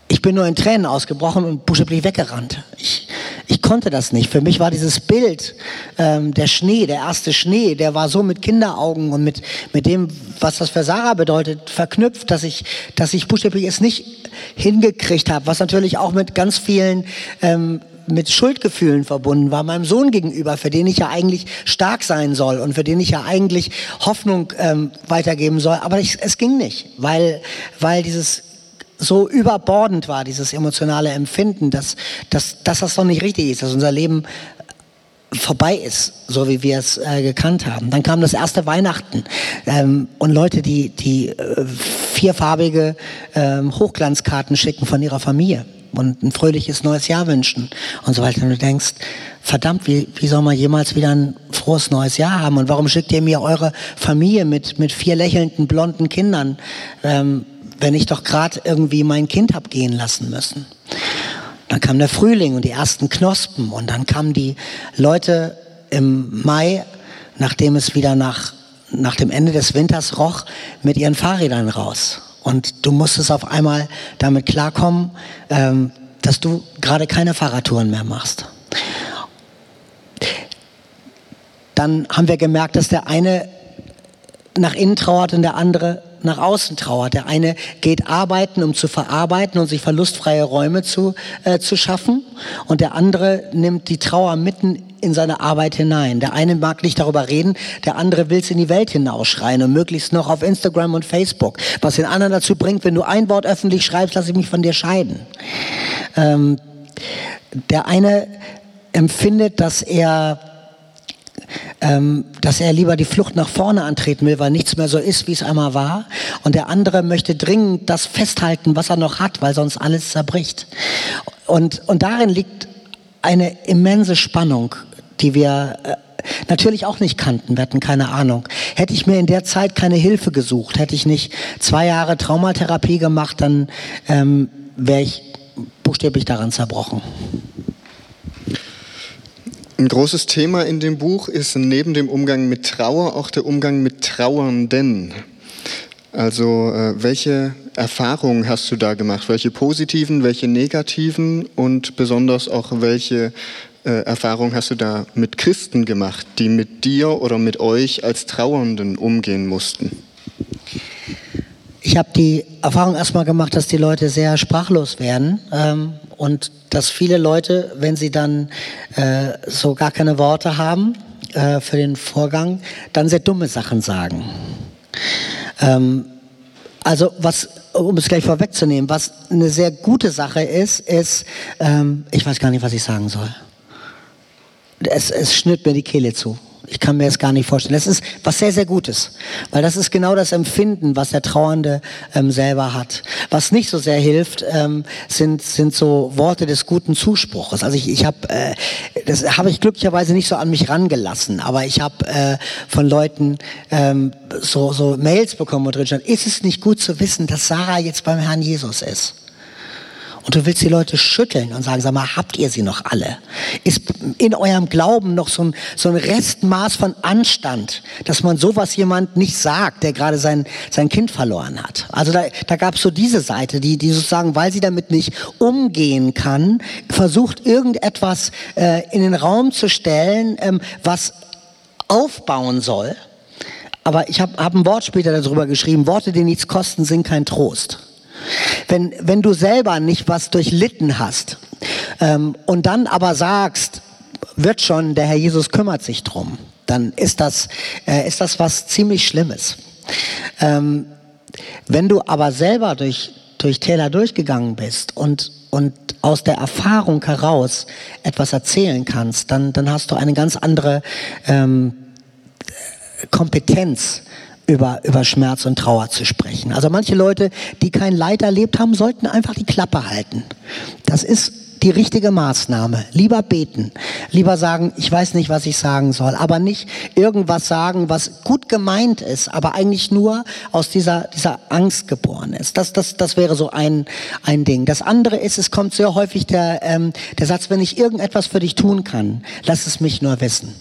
ich bin nur in Tränen ausgebrochen und buchstäblich weggerannt. Ich, ich konnte das nicht. Für mich war dieses Bild, ähm, der Schnee, der erste Schnee, der war so mit Kinderaugen und mit, mit dem, was das für Sarah bedeutet, verknüpft, dass ich, dass ich buchstäblich es nicht hingekriegt habe. Was natürlich auch mit ganz vielen ähm, mit Schuldgefühlen verbunden war, meinem Sohn gegenüber, für den ich ja eigentlich stark sein soll und für den ich ja eigentlich Hoffnung ähm, weitergeben soll. Aber ich, es ging nicht, weil, weil dieses so überbordend war, dieses emotionale Empfinden, dass, dass, dass das doch nicht richtig ist, dass unser Leben vorbei ist, so wie wir es äh, gekannt haben. Dann kam das erste Weihnachten ähm, und Leute, die, die äh, vierfarbige ähm, Hochglanzkarten schicken von ihrer Familie und ein fröhliches neues Jahr wünschen und so weiter. Und du denkst, verdammt, wie, wie soll man jemals wieder ein frohes neues Jahr haben? Und warum schickt ihr mir eure Familie mit, mit vier lächelnden blonden Kindern, ähm, wenn ich doch gerade irgendwie mein Kind hab gehen lassen müssen? Dann kam der Frühling und die ersten Knospen und dann kamen die Leute im Mai, nachdem es wieder nach, nach dem Ende des Winters roch, mit ihren Fahrrädern raus. Und du musstest auf einmal damit klarkommen, ähm, dass du gerade keine Fahrradtouren mehr machst. Dann haben wir gemerkt, dass der eine nach innen trauert und der andere nach außen trauert. Der eine geht arbeiten, um zu verarbeiten und sich verlustfreie Räume zu, äh, zu schaffen. Und der andere nimmt die Trauer mitten in seine Arbeit hinein. Der eine mag nicht darüber reden, der andere will es in die Welt hinausschreien und möglichst noch auf Instagram und Facebook. Was den anderen dazu bringt, wenn du ein Wort öffentlich schreibst, lass ich mich von dir scheiden. Ähm, der eine empfindet, dass er ähm, dass er lieber die Flucht nach vorne antreten will, weil nichts mehr so ist, wie es einmal war. Und der andere möchte dringend das festhalten, was er noch hat, weil sonst alles zerbricht. Und, und darin liegt eine immense Spannung, die wir äh, natürlich auch nicht kannten. Wir hatten keine Ahnung. Hätte ich mir in der Zeit keine Hilfe gesucht, hätte ich nicht zwei Jahre Traumatherapie gemacht, dann ähm, wäre ich buchstäblich daran zerbrochen. Ein großes Thema in dem Buch ist neben dem Umgang mit Trauer auch der Umgang mit Trauernden. Also äh, welche Erfahrungen hast du da gemacht? Welche positiven, welche negativen und besonders auch welche äh, Erfahrungen hast du da mit Christen gemacht, die mit dir oder mit euch als Trauernden umgehen mussten? Ich habe die Erfahrung erstmal gemacht, dass die Leute sehr sprachlos werden ähm, und dass viele Leute, wenn sie dann äh, so gar keine Worte haben äh, für den Vorgang, dann sehr dumme Sachen sagen. Ähm, also was, um es gleich vorwegzunehmen, was eine sehr gute Sache ist, ist, ähm, ich weiß gar nicht, was ich sagen soll. Es, es schnürt mir die Kehle zu. Ich kann mir das gar nicht vorstellen. Das ist was sehr, sehr Gutes, weil das ist genau das Empfinden, was der Trauernde ähm, selber hat. Was nicht so sehr hilft, ähm, sind, sind so Worte des guten Zuspruches. Also ich, ich habe, äh, das habe ich glücklicherweise nicht so an mich rangelassen, aber ich habe äh, von Leuten ähm, so, so Mails bekommen, wo drin stand, ist es nicht gut zu wissen, dass Sarah jetzt beim Herrn Jesus ist? Und du willst die Leute schütteln und sagen, sag mal, habt ihr sie noch alle? Ist in eurem Glauben noch so ein, so ein Restmaß von Anstand, dass man sowas jemand nicht sagt, der gerade sein, sein Kind verloren hat? Also da, da gab es so diese Seite, die, die sozusagen, weil sie damit nicht umgehen kann, versucht irgendetwas äh, in den Raum zu stellen, ähm, was aufbauen soll. Aber ich habe hab ein Wort später darüber geschrieben, Worte, die nichts kosten, sind kein Trost. Wenn, wenn du selber nicht was durchlitten hast ähm, und dann aber sagst, wird schon, der Herr Jesus kümmert sich drum, dann ist das, äh, ist das was ziemlich Schlimmes. Ähm, wenn du aber selber durch, durch Täler durchgegangen bist und, und aus der Erfahrung heraus etwas erzählen kannst, dann, dann hast du eine ganz andere ähm, Kompetenz über, über Schmerz und Trauer zu sprechen. Also manche Leute, die kein Leid erlebt haben, sollten einfach die Klappe halten. Das ist die richtige Maßnahme. Lieber beten, lieber sagen, ich weiß nicht, was ich sagen soll, aber nicht irgendwas sagen, was gut gemeint ist, aber eigentlich nur aus dieser, dieser Angst geboren ist. Das, das, das wäre so ein, ein Ding. Das andere ist, es kommt sehr häufig der, ähm, der Satz, wenn ich irgendetwas für dich tun kann, lass es mich nur wissen.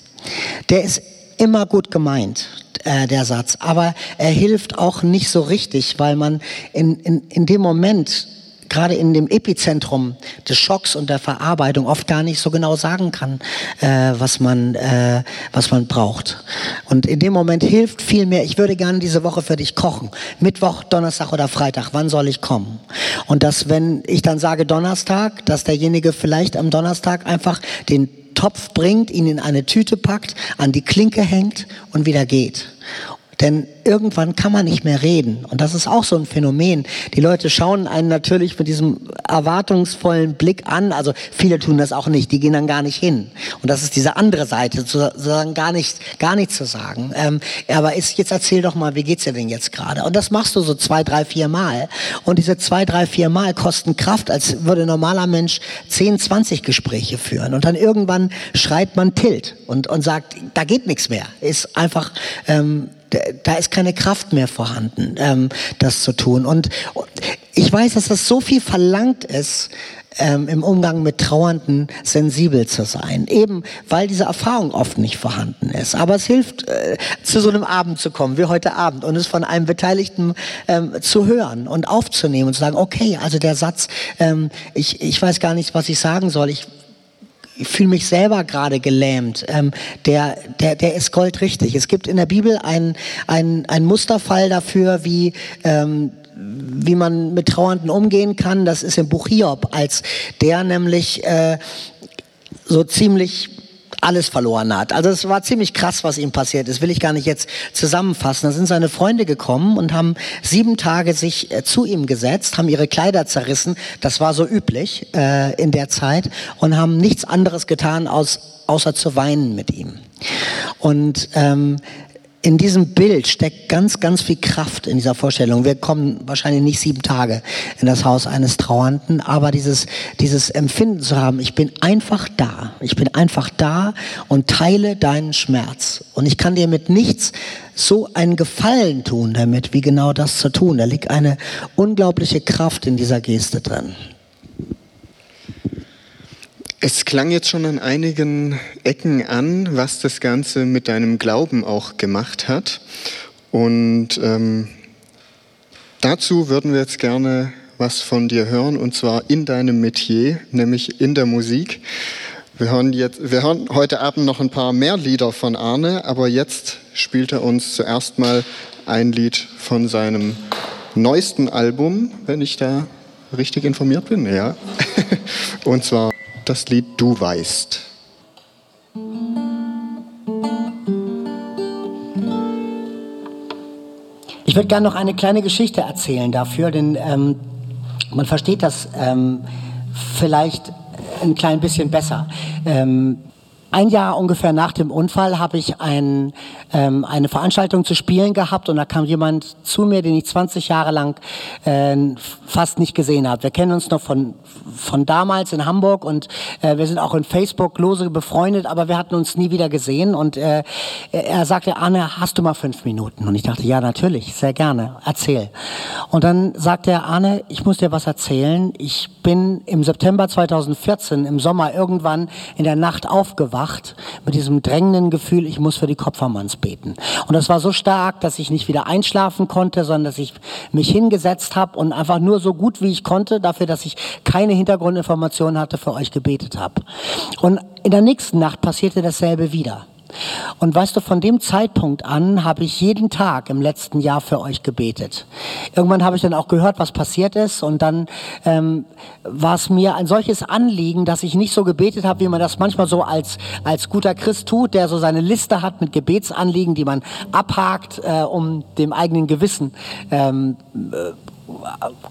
Der ist immer gut gemeint, äh, der Satz, aber er hilft auch nicht so richtig, weil man in, in, in dem Moment gerade in dem Epizentrum des Schocks und der Verarbeitung oft gar nicht so genau sagen kann, äh, was man äh, was man braucht. Und in dem Moment hilft viel mehr. Ich würde gerne diese Woche für dich kochen. Mittwoch, Donnerstag oder Freitag. Wann soll ich kommen? Und dass wenn ich dann sage Donnerstag, dass derjenige vielleicht am Donnerstag einfach den Topf bringt, ihn in eine Tüte packt, an die Klinke hängt und wieder geht. Denn irgendwann kann man nicht mehr reden. Und das ist auch so ein Phänomen. Die Leute schauen einen natürlich mit diesem erwartungsvollen Blick an. Also viele tun das auch nicht. Die gehen dann gar nicht hin. Und das ist diese andere Seite, sozusagen gar nicht, gar nichts zu sagen. Ähm, aber ist, jetzt erzähl doch mal, wie geht's dir denn jetzt gerade? Und das machst du so zwei, drei, vier Mal. Und diese zwei, drei, vier Mal kosten Kraft, als würde ein normaler Mensch 10, 20 Gespräche führen. Und dann irgendwann schreit man Tilt und, und sagt, da geht nichts mehr. Ist einfach, ähm, da ist keine Kraft mehr vorhanden, ähm, das zu tun. Und ich weiß, dass das so viel verlangt ist, ähm, im Umgang mit Trauernden sensibel zu sein. Eben, weil diese Erfahrung oft nicht vorhanden ist. Aber es hilft, äh, zu so einem Abend zu kommen, wie heute Abend, und es von einem Beteiligten ähm, zu hören und aufzunehmen und zu sagen, okay, also der Satz, ähm, ich, ich weiß gar nicht, was ich sagen soll. Ich ich fühle mich selber gerade gelähmt, ähm, der, der, der ist goldrichtig. Es gibt in der Bibel einen ein Musterfall dafür, wie, ähm, wie man mit Trauernden umgehen kann. Das ist im Buch Hiob, als der nämlich äh, so ziemlich alles verloren hat. Also es war ziemlich krass, was ihm passiert ist. Will ich gar nicht jetzt zusammenfassen. Da sind seine Freunde gekommen und haben sieben Tage sich äh, zu ihm gesetzt, haben ihre Kleider zerrissen. Das war so üblich äh, in der Zeit und haben nichts anderes getan, aus, außer zu weinen mit ihm. Und ähm, in diesem Bild steckt ganz, ganz viel Kraft in dieser Vorstellung. Wir kommen wahrscheinlich nicht sieben Tage in das Haus eines Trauernden, aber dieses, dieses Empfinden zu haben, ich bin einfach da. Ich bin einfach da und teile deinen Schmerz. Und ich kann dir mit nichts so einen Gefallen tun damit, wie genau das zu tun. Da liegt eine unglaubliche Kraft in dieser Geste drin. Es klang jetzt schon an einigen Ecken an, was das Ganze mit deinem Glauben auch gemacht hat. Und ähm, dazu würden wir jetzt gerne was von dir hören, und zwar in deinem Metier, nämlich in der Musik. Wir hören, jetzt, wir hören heute Abend noch ein paar mehr Lieder von Arne, aber jetzt spielt er uns zuerst mal ein Lied von seinem neuesten Album, wenn ich da richtig informiert bin, ja. <laughs> Und zwar das Lied Du weißt. Ich würde gerne noch eine kleine Geschichte erzählen dafür, denn ähm, man versteht das ähm, vielleicht ein klein bisschen besser. Ähm, ein Jahr ungefähr nach dem Unfall habe ich ein, ähm, eine Veranstaltung zu spielen gehabt und da kam jemand zu mir, den ich 20 Jahre lang äh, fast nicht gesehen habe. Wir kennen uns noch von, von damals in Hamburg und äh, wir sind auch in Facebook lose befreundet, aber wir hatten uns nie wieder gesehen und äh, er sagte, Arne, hast du mal fünf Minuten? Und ich dachte, ja, natürlich, sehr gerne, erzähl. Und dann sagte er, Arne, ich muss dir was erzählen. Ich bin im September 2014, im Sommer irgendwann in der Nacht aufgewacht aufgewacht mit diesem drängenden Gefühl, ich muss für die Kopfermanns beten. Und das war so stark, dass ich nicht wieder einschlafen konnte, sondern dass ich mich hingesetzt habe und einfach nur so gut wie ich konnte, dafür, dass ich keine Hintergrundinformationen hatte, für euch gebetet habe. Und in der nächsten Nacht passierte dasselbe wieder. Und weißt du, von dem Zeitpunkt an habe ich jeden Tag im letzten Jahr für euch gebetet. Irgendwann habe ich dann auch gehört, was passiert ist. Und dann ähm, war es mir ein solches Anliegen, dass ich nicht so gebetet habe, wie man das manchmal so als, als guter Christ tut, der so seine Liste hat mit Gebetsanliegen, die man abhakt, äh, um dem eigenen Gewissen ähm, äh,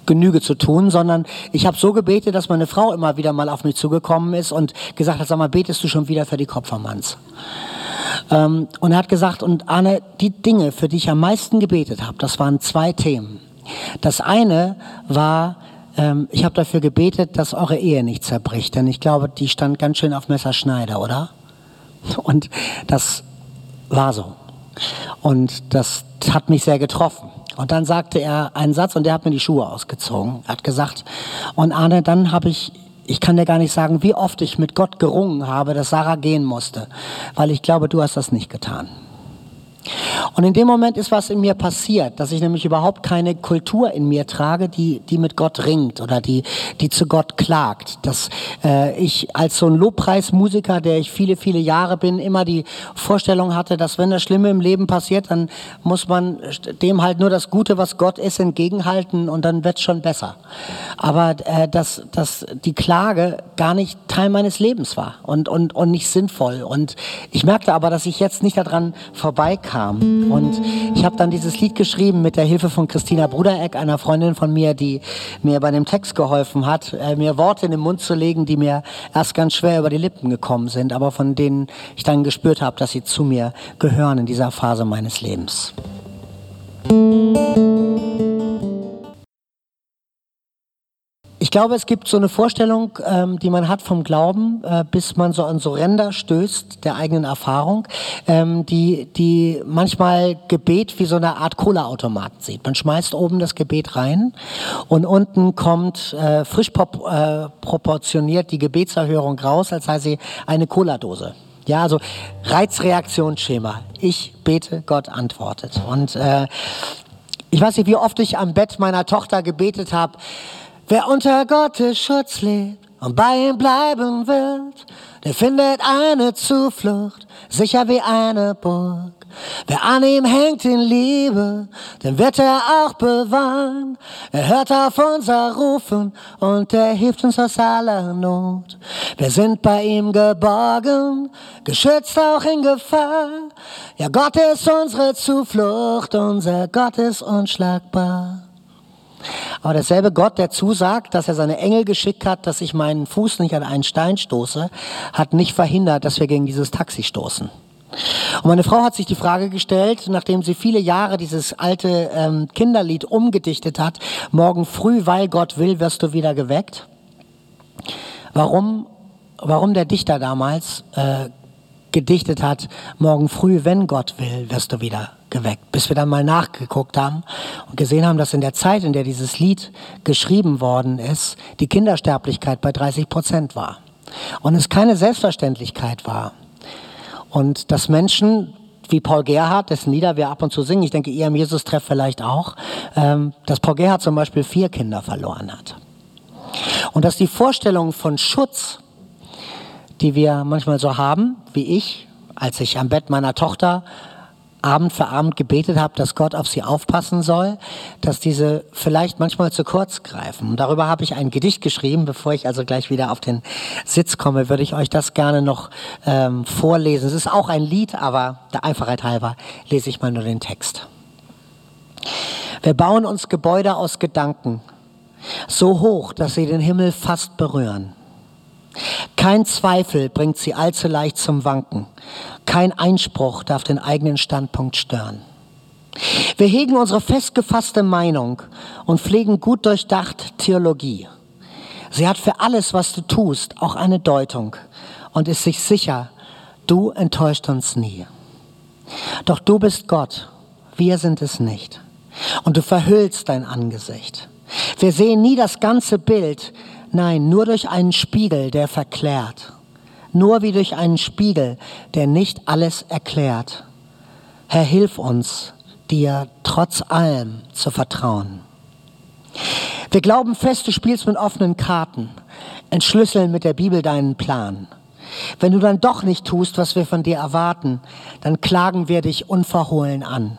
Genüge zu tun, sondern ich habe so gebetet, dass meine Frau immer wieder mal auf mich zugekommen ist und gesagt hat, sag mal, betest du schon wieder für die Kopfermanns? Ähm, und er hat gesagt, und Arne, die Dinge, für die ich am meisten gebetet habe, das waren zwei Themen. Das eine war, ähm, ich habe dafür gebetet, dass eure Ehe nicht zerbricht, denn ich glaube, die stand ganz schön auf Messerschneider, oder? Und das war so. Und das hat mich sehr getroffen. Und dann sagte er einen Satz und der hat mir die Schuhe ausgezogen. Er hat gesagt, und Arne, dann habe ich ich kann dir gar nicht sagen, wie oft ich mit Gott gerungen habe, dass Sarah gehen musste, weil ich glaube, du hast das nicht getan. Und in dem Moment ist was in mir passiert, dass ich nämlich überhaupt keine Kultur in mir trage, die, die mit Gott ringt oder die, die zu Gott klagt. Dass äh, ich als so ein Lobpreismusiker, der ich viele, viele Jahre bin, immer die Vorstellung hatte, dass wenn das Schlimme im Leben passiert, dann muss man dem halt nur das Gute, was Gott ist, entgegenhalten und dann wird's schon besser. Aber äh, dass, dass die Klage gar nicht Teil meines Lebens war und, und, und nicht sinnvoll. Und ich merkte aber, dass ich jetzt nicht daran vorbeikam kam. Und ich habe dann dieses Lied geschrieben mit der Hilfe von Christina Brudereck, einer Freundin von mir, die mir bei dem Text geholfen hat, äh, mir Worte in den Mund zu legen, die mir erst ganz schwer über die Lippen gekommen sind, aber von denen ich dann gespürt habe, dass sie zu mir gehören in dieser Phase meines Lebens. Ich glaube, es gibt so eine Vorstellung, ähm, die man hat vom Glauben, äh, bis man so an so Ränder stößt der eigenen Erfahrung, ähm, die, die manchmal Gebet wie so eine Art Cola-Automat sieht. Man schmeißt oben das Gebet rein und unten kommt äh, frisch äh, proportioniert die Gebetserhörung raus, als sei sie eine Cola-Dose. Ja, also Reizreaktionsschema. Ich bete, Gott antwortet. Und äh, ich weiß nicht, wie oft ich am Bett meiner Tochter gebetet habe, Wer unter Gottes Schutz lebt und bei ihm bleiben wird, der findet eine Zuflucht, sicher wie eine Burg. Wer an ihm hängt in Liebe, den wird er auch bewahren. Er hört auf unser Rufen und er hilft uns aus aller Not. Wir sind bei ihm geborgen, geschützt auch in Gefahr. Ja, Gott ist unsere Zuflucht, unser Gott ist unschlagbar. Aber derselbe Gott, der zusagt, dass er seine Engel geschickt hat, dass ich meinen Fuß nicht an einen Stein stoße, hat nicht verhindert, dass wir gegen dieses Taxi stoßen. Und meine Frau hat sich die Frage gestellt, nachdem sie viele Jahre dieses alte ähm, Kinderlied umgedichtet hat, morgen früh, weil Gott will, wirst du wieder geweckt. Warum, warum der Dichter damals äh, gedichtet hat, morgen früh, wenn Gott will, wirst du wieder geweckt. Bis wir dann mal nachgeguckt haben und gesehen haben, dass in der Zeit, in der dieses Lied geschrieben worden ist, die Kindersterblichkeit bei 30 Prozent war. Und es keine Selbstverständlichkeit war. Und dass Menschen wie Paul Gerhardt, dessen Lieder wir ab und zu singen, ich denke, ihr im Jesus-Treff vielleicht auch, ähm, dass Paul Gerhardt zum Beispiel vier Kinder verloren hat. Und dass die Vorstellung von Schutz, die wir manchmal so haben, wie ich, als ich am Bett meiner Tochter Abend für Abend gebetet habe, dass Gott auf sie aufpassen soll, dass diese vielleicht manchmal zu kurz greifen. Und darüber habe ich ein Gedicht geschrieben. Bevor ich also gleich wieder auf den Sitz komme, würde ich euch das gerne noch ähm, vorlesen. Es ist auch ein Lied, aber der Einfachheit halber lese ich mal nur den Text. Wir bauen uns Gebäude aus Gedanken, so hoch, dass sie den Himmel fast berühren. Kein Zweifel bringt sie allzu leicht zum Wanken. Kein Einspruch darf den eigenen Standpunkt stören. Wir hegen unsere festgefasste Meinung und pflegen gut durchdacht Theologie. Sie hat für alles, was du tust, auch eine Deutung und ist sich sicher, du enttäuscht uns nie. Doch du bist Gott, wir sind es nicht. Und du verhüllst dein Angesicht. Wir sehen nie das ganze Bild, Nein, nur durch einen Spiegel, der verklärt. Nur wie durch einen Spiegel, der nicht alles erklärt. Herr, hilf uns, dir trotz allem zu vertrauen. Wir glauben fest, du spielst mit offenen Karten, entschlüsseln mit der Bibel deinen Plan. Wenn du dann doch nicht tust, was wir von dir erwarten, dann klagen wir dich unverhohlen an.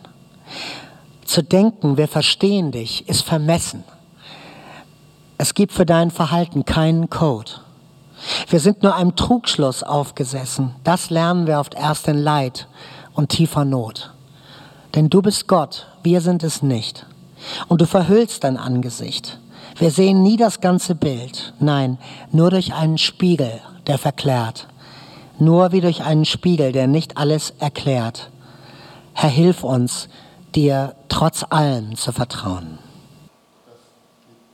Zu denken, wir verstehen dich, ist vermessen. Es gibt für dein Verhalten keinen Code. Wir sind nur einem Trugschluss aufgesessen. Das lernen wir oft erst in Leid und tiefer Not. Denn du bist Gott, wir sind es nicht. Und du verhüllst dein Angesicht. Wir sehen nie das ganze Bild. Nein, nur durch einen Spiegel, der verklärt. Nur wie durch einen Spiegel, der nicht alles erklärt. Herr, hilf uns, dir trotz allem zu vertrauen.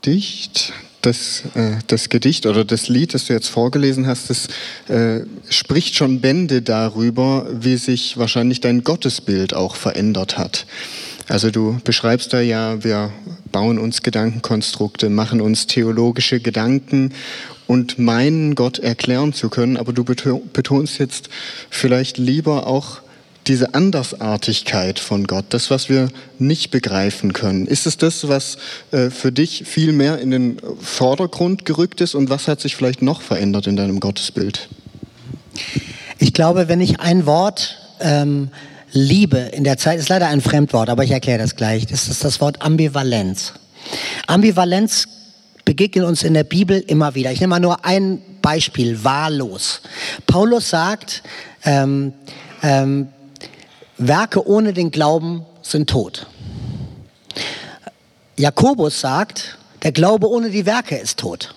Gedicht, das, äh, das Gedicht oder das Lied, das du jetzt vorgelesen hast, das äh, spricht schon Bände darüber, wie sich wahrscheinlich dein Gottesbild auch verändert hat. Also du beschreibst da ja, wir bauen uns Gedankenkonstrukte, machen uns theologische Gedanken und meinen Gott erklären zu können, aber du betonst jetzt vielleicht lieber auch diese Andersartigkeit von Gott, das, was wir nicht begreifen können. Ist es das, was äh, für dich viel mehr in den Vordergrund gerückt ist und was hat sich vielleicht noch verändert in deinem Gottesbild? Ich glaube, wenn ich ein Wort ähm, liebe in der Zeit, ist leider ein Fremdwort, aber ich erkläre das gleich, das ist das Wort Ambivalenz. Ambivalenz begegnet uns in der Bibel immer wieder. Ich nehme mal nur ein Beispiel, wahllos. Paulus sagt, ähm, ähm, Werke ohne den Glauben sind tot. Jakobus sagt, der Glaube ohne die Werke ist tot.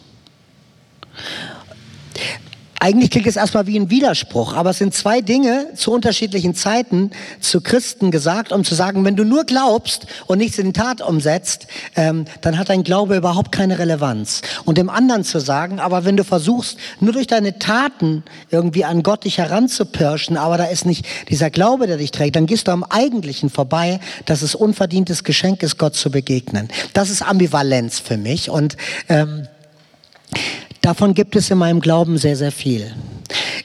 Eigentlich klingt es erstmal wie ein Widerspruch, aber es sind zwei Dinge zu unterschiedlichen Zeiten zu Christen gesagt, um zu sagen, wenn du nur glaubst und nichts in Tat umsetzt, ähm, dann hat dein Glaube überhaupt keine Relevanz. Und dem anderen zu sagen, aber wenn du versuchst, nur durch deine Taten irgendwie an Gott dich heranzupirschen, aber da ist nicht dieser Glaube, der dich trägt, dann gehst du am Eigentlichen vorbei, dass es unverdientes Geschenk ist, Gott zu begegnen. Das ist Ambivalenz für mich und ähm, Davon gibt es in meinem Glauben sehr, sehr viel.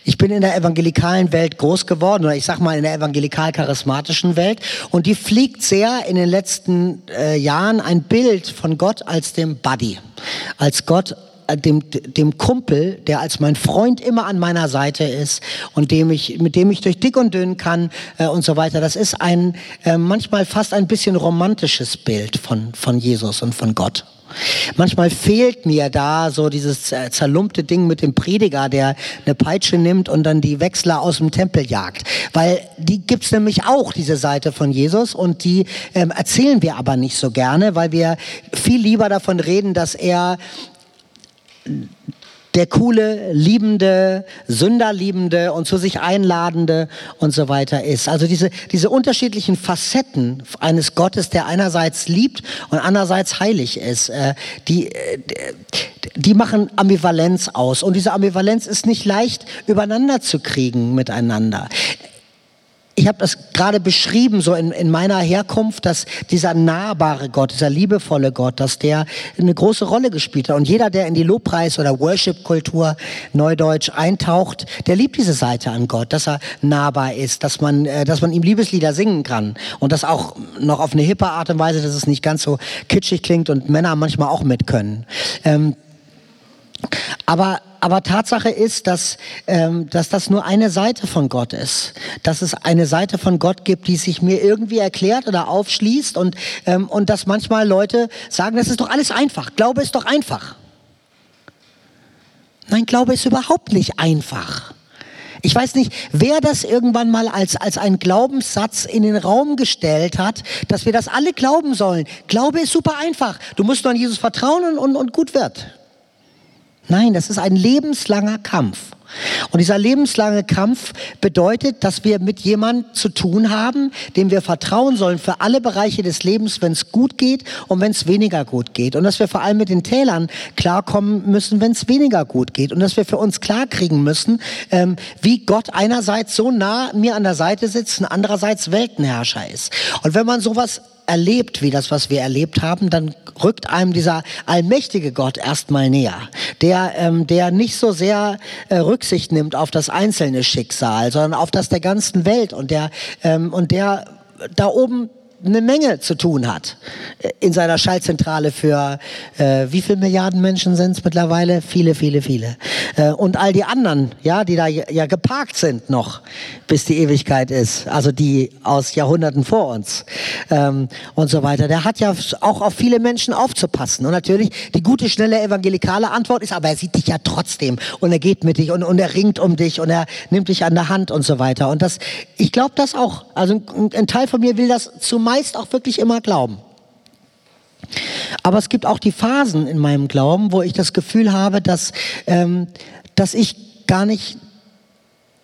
Ich bin in der evangelikalen Welt groß geworden, oder ich sag mal in der evangelikal-charismatischen Welt, und die fliegt sehr in den letzten äh, Jahren ein Bild von Gott als dem Buddy, als Gott dem, dem Kumpel, der als mein Freund immer an meiner Seite ist und dem ich, mit dem ich durch dick und dünn kann äh, und so weiter. Das ist ein äh, manchmal fast ein bisschen romantisches Bild von, von Jesus und von Gott. Manchmal fehlt mir da so dieses zerlumpte Ding mit dem Prediger, der eine Peitsche nimmt und dann die Wechsler aus dem Tempel jagt. Weil die gibt's nämlich auch, diese Seite von Jesus, und die ähm, erzählen wir aber nicht so gerne, weil wir viel lieber davon reden, dass er der coole, liebende, Sünderliebende und zu sich einladende und so weiter ist. Also diese, diese unterschiedlichen Facetten eines Gottes, der einerseits liebt und andererseits heilig ist, äh, die, äh, die machen Ambivalenz aus. Und diese Ambivalenz ist nicht leicht übereinander zu kriegen miteinander ich habe das gerade beschrieben, so in, in meiner Herkunft, dass dieser nahbare Gott, dieser liebevolle Gott, dass der eine große Rolle gespielt hat. Und jeder, der in die Lobpreis- oder Worship-Kultur, Neudeutsch, eintaucht, der liebt diese Seite an Gott, dass er nahbar ist, dass man, äh, dass man ihm Liebeslieder singen kann. Und das auch noch auf eine hippe Art und Weise, dass es nicht ganz so kitschig klingt und Männer manchmal auch mit können. Ähm, aber, aber Tatsache ist, dass, ähm, dass das nur eine Seite von Gott ist. Dass es eine Seite von Gott gibt, die sich mir irgendwie erklärt oder aufschließt und, ähm, und dass manchmal Leute sagen, das ist doch alles einfach. Glaube ist doch einfach. Nein, Glaube ist überhaupt nicht einfach. Ich weiß nicht, wer das irgendwann mal als, als einen Glaubenssatz in den Raum gestellt hat, dass wir das alle glauben sollen. Glaube ist super einfach. Du musst nur an Jesus vertrauen und, und, und gut wird. Nein, das ist ein lebenslanger Kampf. Und dieser lebenslange Kampf bedeutet, dass wir mit jemandem zu tun haben, dem wir vertrauen sollen für alle Bereiche des Lebens, wenn es gut geht und wenn es weniger gut geht. Und dass wir vor allem mit den Tälern klarkommen müssen, wenn es weniger gut geht. Und dass wir für uns klarkriegen müssen, ähm, wie Gott einerseits so nah mir an der Seite sitzt und andererseits Weltenherrscher ist. Und wenn man sowas erlebt wie das, was wir erlebt haben, dann rückt einem dieser allmächtige Gott erstmal näher, der, ähm, der nicht so sehr äh, Rücksicht nimmt auf das einzelne Schicksal, sondern auf das der ganzen Welt und der, ähm, und der da oben eine Menge zu tun hat äh, in seiner Schaltzentrale für äh, wie viele Milliarden Menschen sind es mittlerweile? Viele, viele, viele. Äh, und all die anderen, ja, die da ja geparkt sind noch, bis die Ewigkeit ist, also die aus Jahrhunderten vor uns ähm, und so weiter. Der hat ja auch auf viele Menschen aufzupassen. Und natürlich die gute, schnelle evangelikale Antwort ist, aber er sieht dich ja trotzdem und er geht mit dich und, und er ringt um dich und er nimmt dich an der Hand und so weiter. Und das, ich glaube das auch. Also ein, ein Teil von mir will das zumeist meist auch wirklich immer glauben. Aber es gibt auch die Phasen in meinem Glauben, wo ich das Gefühl habe, dass, ähm, dass ich gar nicht,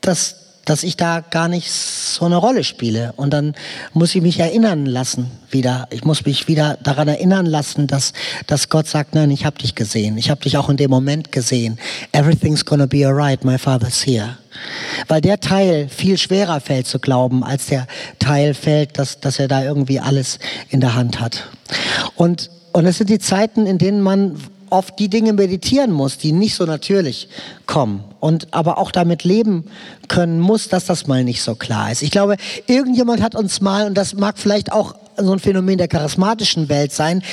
dass, dass ich da gar nicht so eine Rolle spiele. Und dann muss ich mich erinnern lassen wieder. Ich muss mich wieder daran erinnern lassen, dass, dass Gott sagt, nein, ich habe dich gesehen. Ich habe dich auch in dem Moment gesehen. Everything's gonna be alright. My Father's here. Weil der Teil viel schwerer fällt zu glauben, als der Teil fällt, dass, dass er da irgendwie alles in der Hand hat. Und, und es sind die Zeiten, in denen man oft die Dinge meditieren muss, die nicht so natürlich kommen und aber auch damit leben können muss, dass das mal nicht so klar ist. Ich glaube, irgendjemand hat uns mal, und das mag vielleicht auch so ein Phänomen der charismatischen Welt sein,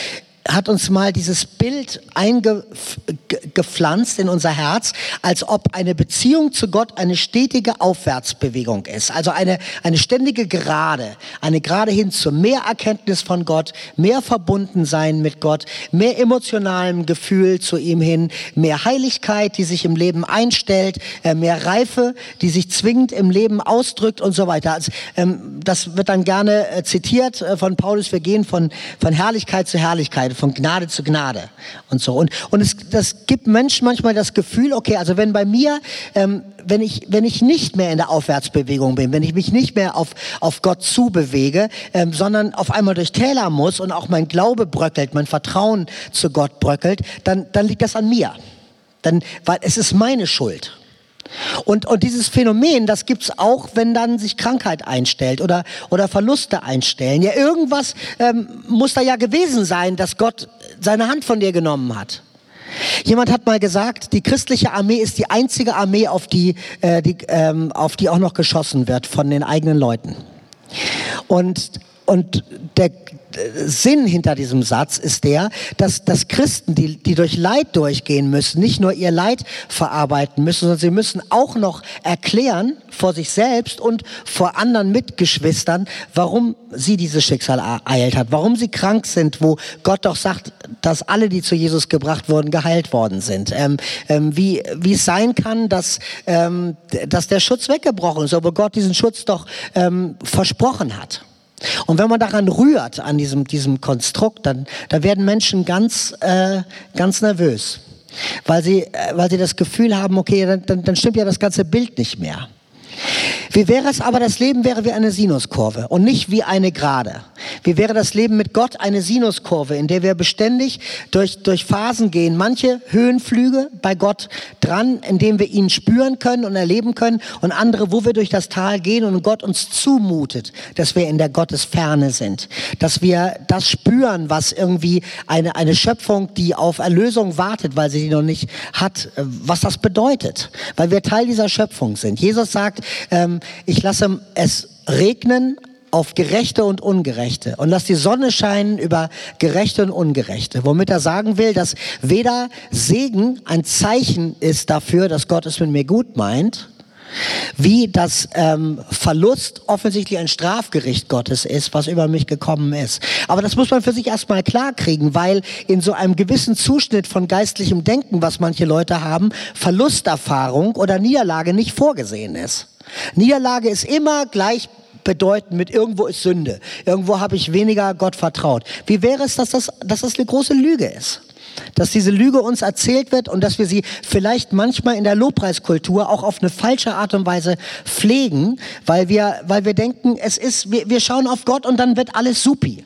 hat uns mal dieses Bild eingepflanzt in unser Herz, als ob eine Beziehung zu Gott eine stetige Aufwärtsbewegung ist. Also eine, eine ständige Gerade, eine Gerade hin zu mehr Erkenntnis von Gott, mehr Verbundensein mit Gott, mehr emotionalem Gefühl zu ihm hin, mehr Heiligkeit, die sich im Leben einstellt, äh, mehr Reife, die sich zwingend im Leben ausdrückt und so weiter. Also, ähm, das wird dann gerne äh, zitiert äh, von Paulus. Wir gehen von, von Herrlichkeit zu Herrlichkeit von Gnade zu Gnade und so. Und, und es, das gibt Menschen manchmal das Gefühl, okay, also wenn bei mir, ähm, wenn, ich, wenn ich nicht mehr in der Aufwärtsbewegung bin, wenn ich mich nicht mehr auf, auf Gott zubewege, ähm, sondern auf einmal durch Täler muss und auch mein Glaube bröckelt, mein Vertrauen zu Gott bröckelt, dann, dann liegt das an mir. Dann, weil es ist meine Schuld. Und, und dieses Phänomen, das gibt's auch, wenn dann sich Krankheit einstellt oder, oder Verluste einstellen. Ja, irgendwas ähm, muss da ja gewesen sein, dass Gott seine Hand von dir genommen hat. Jemand hat mal gesagt, die christliche Armee ist die einzige Armee, auf die, äh, die, ähm, auf die auch noch geschossen wird von den eigenen Leuten. Und, und der, Sinn hinter diesem Satz ist der, dass, dass Christen, die, die durch Leid durchgehen müssen, nicht nur ihr Leid verarbeiten müssen, sondern sie müssen auch noch erklären vor sich selbst und vor anderen Mitgeschwistern, warum sie dieses Schicksal ereilt hat, warum sie krank sind, wo Gott doch sagt, dass alle, die zu Jesus gebracht wurden, geheilt worden sind. Ähm, ähm, wie, wie es sein kann, dass, ähm, dass der Schutz weggebrochen ist, obwohl Gott diesen Schutz doch ähm, versprochen hat. Und wenn man daran rührt, an diesem, diesem Konstrukt, dann, dann werden Menschen ganz, äh, ganz nervös, weil sie, äh, weil sie das Gefühl haben, okay, dann, dann stimmt ja das ganze Bild nicht mehr. Wie wäre es aber, das Leben wäre wie eine Sinuskurve und nicht wie eine Gerade. Wie wäre das Leben mit Gott eine Sinuskurve, in der wir beständig durch, durch Phasen gehen, manche Höhenflüge bei Gott dran, in dem wir ihn spüren können und erleben können und andere, wo wir durch das Tal gehen und Gott uns zumutet, dass wir in der Gottesferne sind, dass wir das spüren, was irgendwie eine, eine Schöpfung, die auf Erlösung wartet, weil sie die noch nicht hat, was das bedeutet, weil wir Teil dieser Schöpfung sind. Jesus sagt, ähm, ich lasse es regnen auf Gerechte und Ungerechte und lass die Sonne scheinen über Gerechte und Ungerechte. Womit er sagen will, dass weder Segen ein Zeichen ist dafür, dass Gott es mit mir gut meint, wie das ähm, Verlust offensichtlich ein Strafgericht Gottes ist, was über mich gekommen ist. Aber das muss man für sich erstmal klarkriegen, weil in so einem gewissen Zuschnitt von geistlichem Denken, was manche Leute haben, Verlusterfahrung oder Niederlage nicht vorgesehen ist. Niederlage ist immer gleich bedeutend mit irgendwo ist Sünde. Irgendwo habe ich weniger Gott vertraut. Wie wäre es, dass das, dass das eine große Lüge ist? Dass diese Lüge uns erzählt wird und dass wir sie vielleicht manchmal in der Lobpreiskultur auch auf eine falsche Art und Weise pflegen, weil wir, weil wir denken, es ist, wir, wir schauen auf Gott und dann wird alles supi.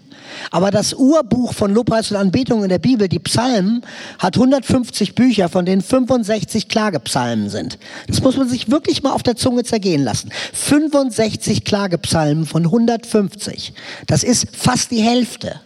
Aber das Urbuch von Lobpreis und Anbetung in der Bibel, die Psalmen, hat 150 Bücher, von denen 65 Klagepsalmen sind. Das muss man sich wirklich mal auf der Zunge zergehen lassen. 65 Klagepsalmen von 150. Das ist fast die Hälfte.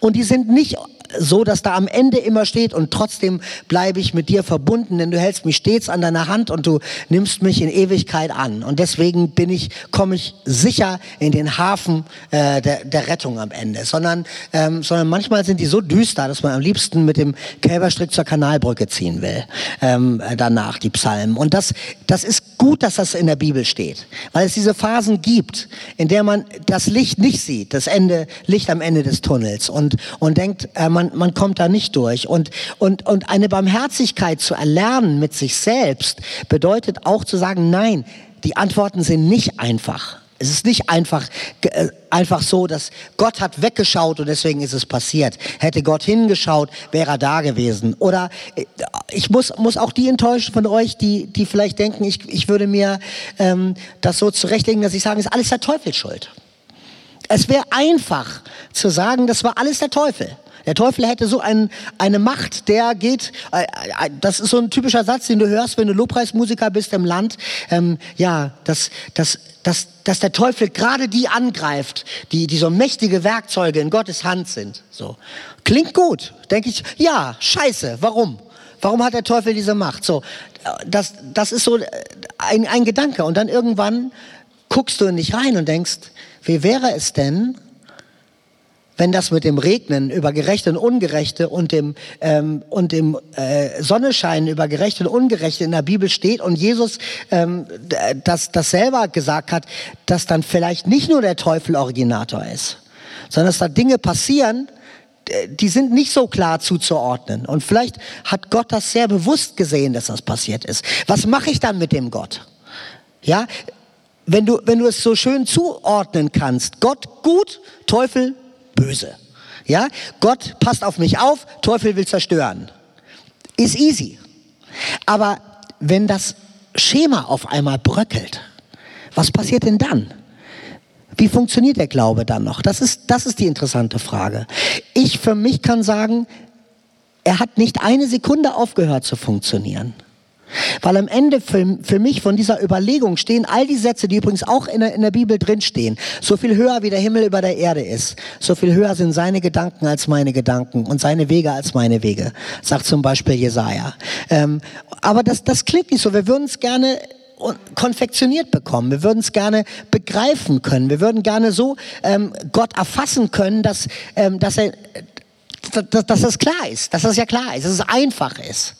Und die sind nicht so, dass da am Ende immer steht und trotzdem bleibe ich mit dir verbunden, denn du hältst mich stets an deiner Hand und du nimmst mich in Ewigkeit an. Und deswegen bin ich, komme ich sicher in den Hafen äh, der, der Rettung am Ende. Sondern, ähm, sondern manchmal sind die so düster, dass man am liebsten mit dem Kälberstrick zur Kanalbrücke ziehen will. Ähm, danach die Psalmen. Und das, das ist gut, dass das in der Bibel steht, weil es diese Phasen gibt, in der man das Licht nicht sieht, das Ende, Licht am Ende des Tunnels und und denkt, äh, man man, man kommt da nicht durch. Und, und, und eine Barmherzigkeit zu erlernen mit sich selbst bedeutet auch zu sagen, nein, die Antworten sind nicht einfach. Es ist nicht einfach, äh, einfach so, dass Gott hat weggeschaut und deswegen ist es passiert. Hätte Gott hingeschaut, wäre er da gewesen. Oder äh, ich muss, muss auch die enttäuschen von euch, die, die vielleicht denken, ich, ich würde mir ähm, das so zurechtlegen, dass ich sage, es ist alles der Teufel schuld. Es wäre einfach zu sagen, das war alles der Teufel. Der Teufel hätte so ein, eine Macht, der geht, äh, äh, das ist so ein typischer Satz, den du hörst, wenn du Lobpreismusiker bist im Land. Ähm, ja, das, das, das, dass der Teufel gerade die angreift, die, die so mächtige Werkzeuge in Gottes Hand sind. So. Klingt gut. Denke ich, ja, scheiße, warum? Warum hat der Teufel diese Macht? So, das, das ist so ein, ein Gedanke. Und dann irgendwann guckst du in dich rein und denkst, wie wäre es denn, wenn das mit dem Regnen über Gerechte und Ungerechte und dem, ähm, und dem äh, Sonnenschein über Gerechte und Ungerechte in der Bibel steht und Jesus ähm, das, das selber gesagt hat, dass dann vielleicht nicht nur der Teufel Originator ist, sondern dass da Dinge passieren, die sind nicht so klar zuzuordnen. Und vielleicht hat Gott das sehr bewusst gesehen, dass das passiert ist. Was mache ich dann mit dem Gott? Ja, wenn du, wenn du es so schön zuordnen kannst, Gott gut, Teufel böse. Ja, Gott passt auf mich auf, Teufel will zerstören. Ist easy. Aber wenn das Schema auf einmal bröckelt, was passiert denn dann? Wie funktioniert der Glaube dann noch? Das ist, das ist die interessante Frage. Ich für mich kann sagen, er hat nicht eine Sekunde aufgehört zu funktionieren. Weil am Ende für, für mich von dieser Überlegung stehen all die Sätze, die übrigens auch in der, in der Bibel drinstehen. So viel höher wie der Himmel über der Erde ist, so viel höher sind seine Gedanken als meine Gedanken und seine Wege als meine Wege, sagt zum Beispiel Jesaja. Ähm, aber das, das klingt nicht so. Wir würden es gerne konfektioniert bekommen. Wir würden es gerne begreifen können. Wir würden gerne so ähm, Gott erfassen können, dass, ähm, dass er dass, dass das klar ist, dass das ja klar ist, dass es einfach ist.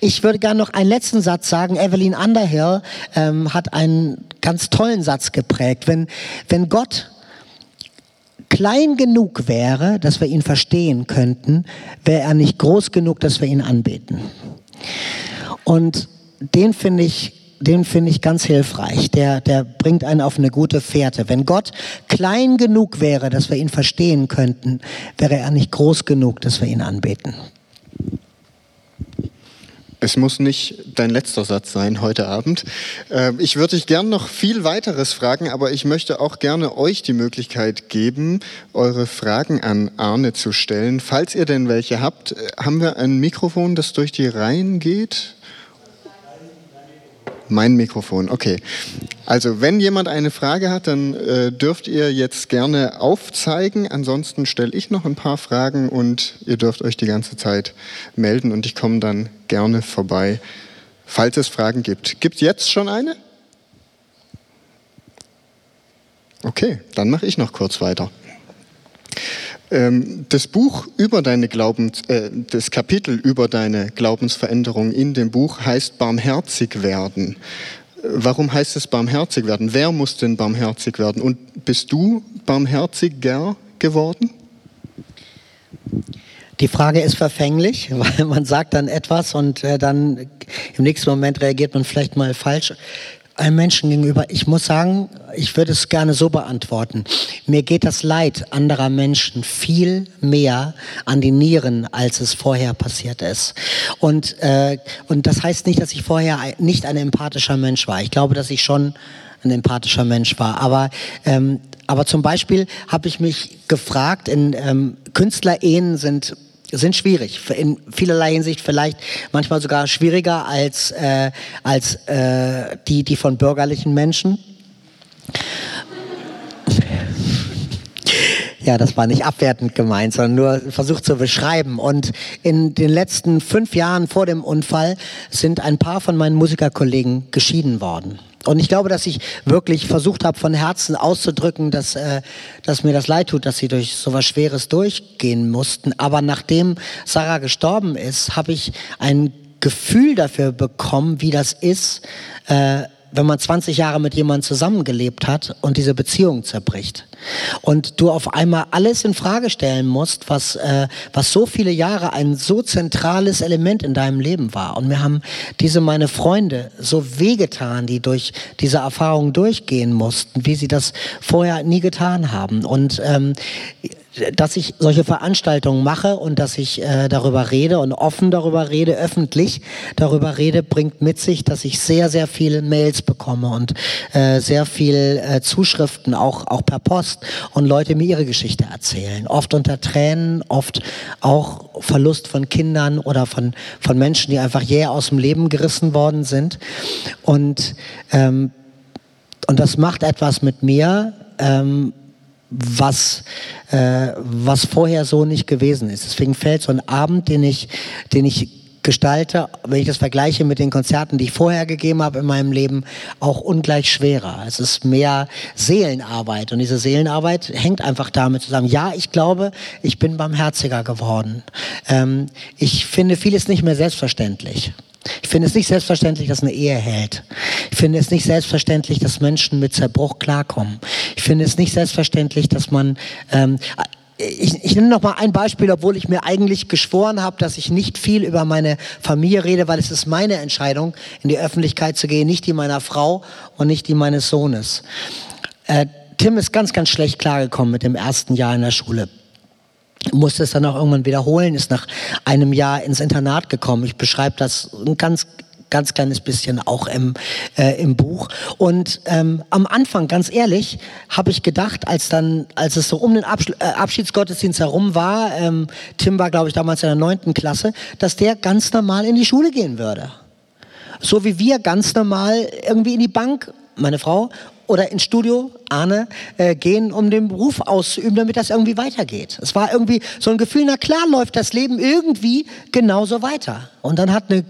Ich würde gerne noch einen letzten Satz sagen. Evelyn Underhill ähm, hat einen ganz tollen Satz geprägt. Wenn, wenn Gott klein genug wäre, dass wir ihn verstehen könnten, wäre er nicht groß genug, dass wir ihn anbeten. Und den finde ich den finde ich ganz hilfreich. Der, der bringt einen auf eine gute Fährte. Wenn Gott klein genug wäre, dass wir ihn verstehen könnten, wäre er nicht groß genug, dass wir ihn anbeten. Es muss nicht dein letzter Satz sein heute Abend. Ähm, ich würde dich gern noch viel weiteres fragen, aber ich möchte auch gerne euch die Möglichkeit geben, eure Fragen an Arne zu stellen. Falls ihr denn welche habt, äh, haben wir ein Mikrofon, das durch die Reihen geht? Mein Mikrofon, okay. Also wenn jemand eine Frage hat, dann äh, dürft ihr jetzt gerne aufzeigen. Ansonsten stelle ich noch ein paar Fragen und ihr dürft euch die ganze Zeit melden und ich komme dann gerne vorbei, falls es Fragen gibt. Gibt es jetzt schon eine? Okay, dann mache ich noch kurz weiter. Ähm, das Buch über deine Glaubens, äh, das Kapitel über deine Glaubensveränderung in dem Buch heißt Barmherzig werden. Warum heißt es barmherzig werden? Wer muss denn barmherzig werden? Und bist du barmherziger geworden? Die Frage ist verfänglich, <laughs> weil man sagt dann etwas und äh, dann im nächsten Moment reagiert man vielleicht mal falsch einem Menschen gegenüber. Ich muss sagen, ich würde es gerne so beantworten. Mir geht das Leid anderer Menschen viel mehr an die Nieren, als es vorher passiert ist. Und, äh, und das heißt nicht, dass ich vorher nicht ein empathischer Mensch war. Ich glaube, dass ich schon ein empathischer Mensch war. Aber, ähm, aber zum Beispiel habe ich mich gefragt, in ähm, Künstlerehen sind sind schwierig, in vielerlei Hinsicht vielleicht manchmal sogar schwieriger als, äh, als äh, die, die von bürgerlichen Menschen. Ja, das war nicht abwertend gemeint, sondern nur versucht zu beschreiben. Und in den letzten fünf Jahren vor dem Unfall sind ein paar von meinen Musikerkollegen geschieden worden. Und ich glaube, dass ich wirklich versucht habe, von Herzen auszudrücken, dass, äh, dass mir das leid tut, dass sie durch so was Schweres durchgehen mussten. Aber nachdem Sarah gestorben ist, habe ich ein Gefühl dafür bekommen, wie das ist, äh, wenn man 20 Jahre mit jemandem zusammengelebt hat und diese Beziehung zerbricht und du auf einmal alles in Frage stellen musst, was äh, was so viele Jahre ein so zentrales Element in deinem Leben war. Und mir haben diese meine Freunde so wehgetan, die durch diese Erfahrung durchgehen mussten, wie sie das vorher nie getan haben. Und ähm, dass ich solche Veranstaltungen mache und dass ich äh, darüber rede und offen darüber rede, öffentlich darüber rede, bringt mit sich, dass ich sehr, sehr viele Mails bekomme und äh, sehr viel äh, Zuschriften, auch, auch per Post und Leute mir ihre Geschichte erzählen. Oft unter Tränen, oft auch Verlust von Kindern oder von, von Menschen, die einfach jäh aus dem Leben gerissen worden sind. Und ähm, und das macht etwas mit mir, ähm, was, äh, was vorher so nicht gewesen ist. Deswegen fällt so ein Abend, den ich, den ich gestalte, wenn ich das vergleiche mit den Konzerten, die ich vorher gegeben habe in meinem Leben, auch ungleich schwerer. Es ist mehr Seelenarbeit und diese Seelenarbeit hängt einfach damit zusammen. Ja, ich glaube, ich bin barmherziger geworden. Ähm, ich finde vieles nicht mehr selbstverständlich. Ich finde es nicht selbstverständlich, dass eine Ehe hält. Ich finde es nicht selbstverständlich, dass Menschen mit Zerbruch klarkommen. Ich finde es nicht selbstverständlich, dass man ähm, ich, ich nenne noch mal ein Beispiel, obwohl ich mir eigentlich geschworen habe, dass ich nicht viel über meine Familie rede, weil es ist meine Entscheidung, in die Öffentlichkeit zu gehen, nicht die meiner Frau und nicht die meines Sohnes. Äh, Tim ist ganz, ganz schlecht klargekommen mit dem ersten Jahr in der Schule musste es dann auch irgendwann wiederholen, ist nach einem Jahr ins Internat gekommen. Ich beschreibe das ganz ganz kleines bisschen auch im, äh, im Buch. Und ähm, am Anfang, ganz ehrlich, habe ich gedacht, als dann, als es so um den Absch äh, Abschiedsgottesdienst herum war, ähm, Tim war, glaube ich, damals in der neunten Klasse, dass der ganz normal in die Schule gehen würde. So wie wir ganz normal irgendwie in die Bank, meine Frau, oder ins Studio, Arne, äh, gehen, um den Beruf auszuüben, damit das irgendwie weitergeht. Es war irgendwie so ein Gefühl, na klar läuft das Leben irgendwie genauso weiter. Und dann hat eine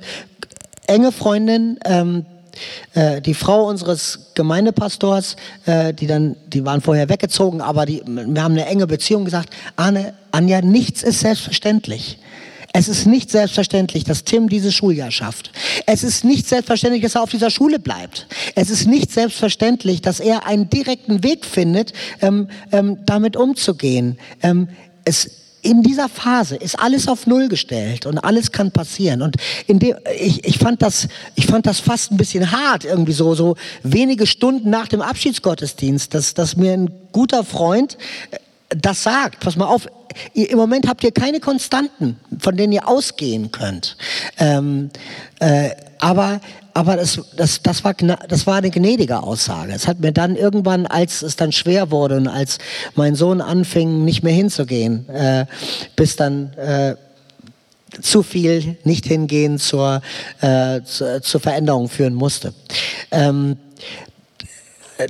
enge Freundin, ähm, äh, die Frau unseres Gemeindepastors, äh, die dann, die waren vorher weggezogen, aber die, wir haben eine enge Beziehung gesagt, Arne, Anja, nichts ist selbstverständlich. Es ist nicht selbstverständlich, dass Tim dieses Schuljahr schafft. Es ist nicht selbstverständlich, dass er auf dieser Schule bleibt. Es ist nicht selbstverständlich, dass er einen direkten Weg findet, ähm, ähm, damit umzugehen. Ähm, es in dieser Phase ist alles auf Null gestellt und alles kann passieren. Und in dem, ich, ich, fand das, ich fand das fast ein bisschen hart, irgendwie so, so wenige Stunden nach dem Abschiedsgottesdienst, dass, dass mir ein guter Freund äh, das sagt. Pass mal auf, ihr, im Moment habt ihr keine Konstanten, von denen ihr ausgehen könnt. Ähm, äh, aber aber das, das, das, war, das war eine gnädige Aussage. Es hat mir dann irgendwann, als es dann schwer wurde und als mein Sohn anfing, nicht mehr hinzugehen, äh, bis dann äh, zu viel nicht hingehen zur, äh, zu, zur Veränderung führen musste. Ähm,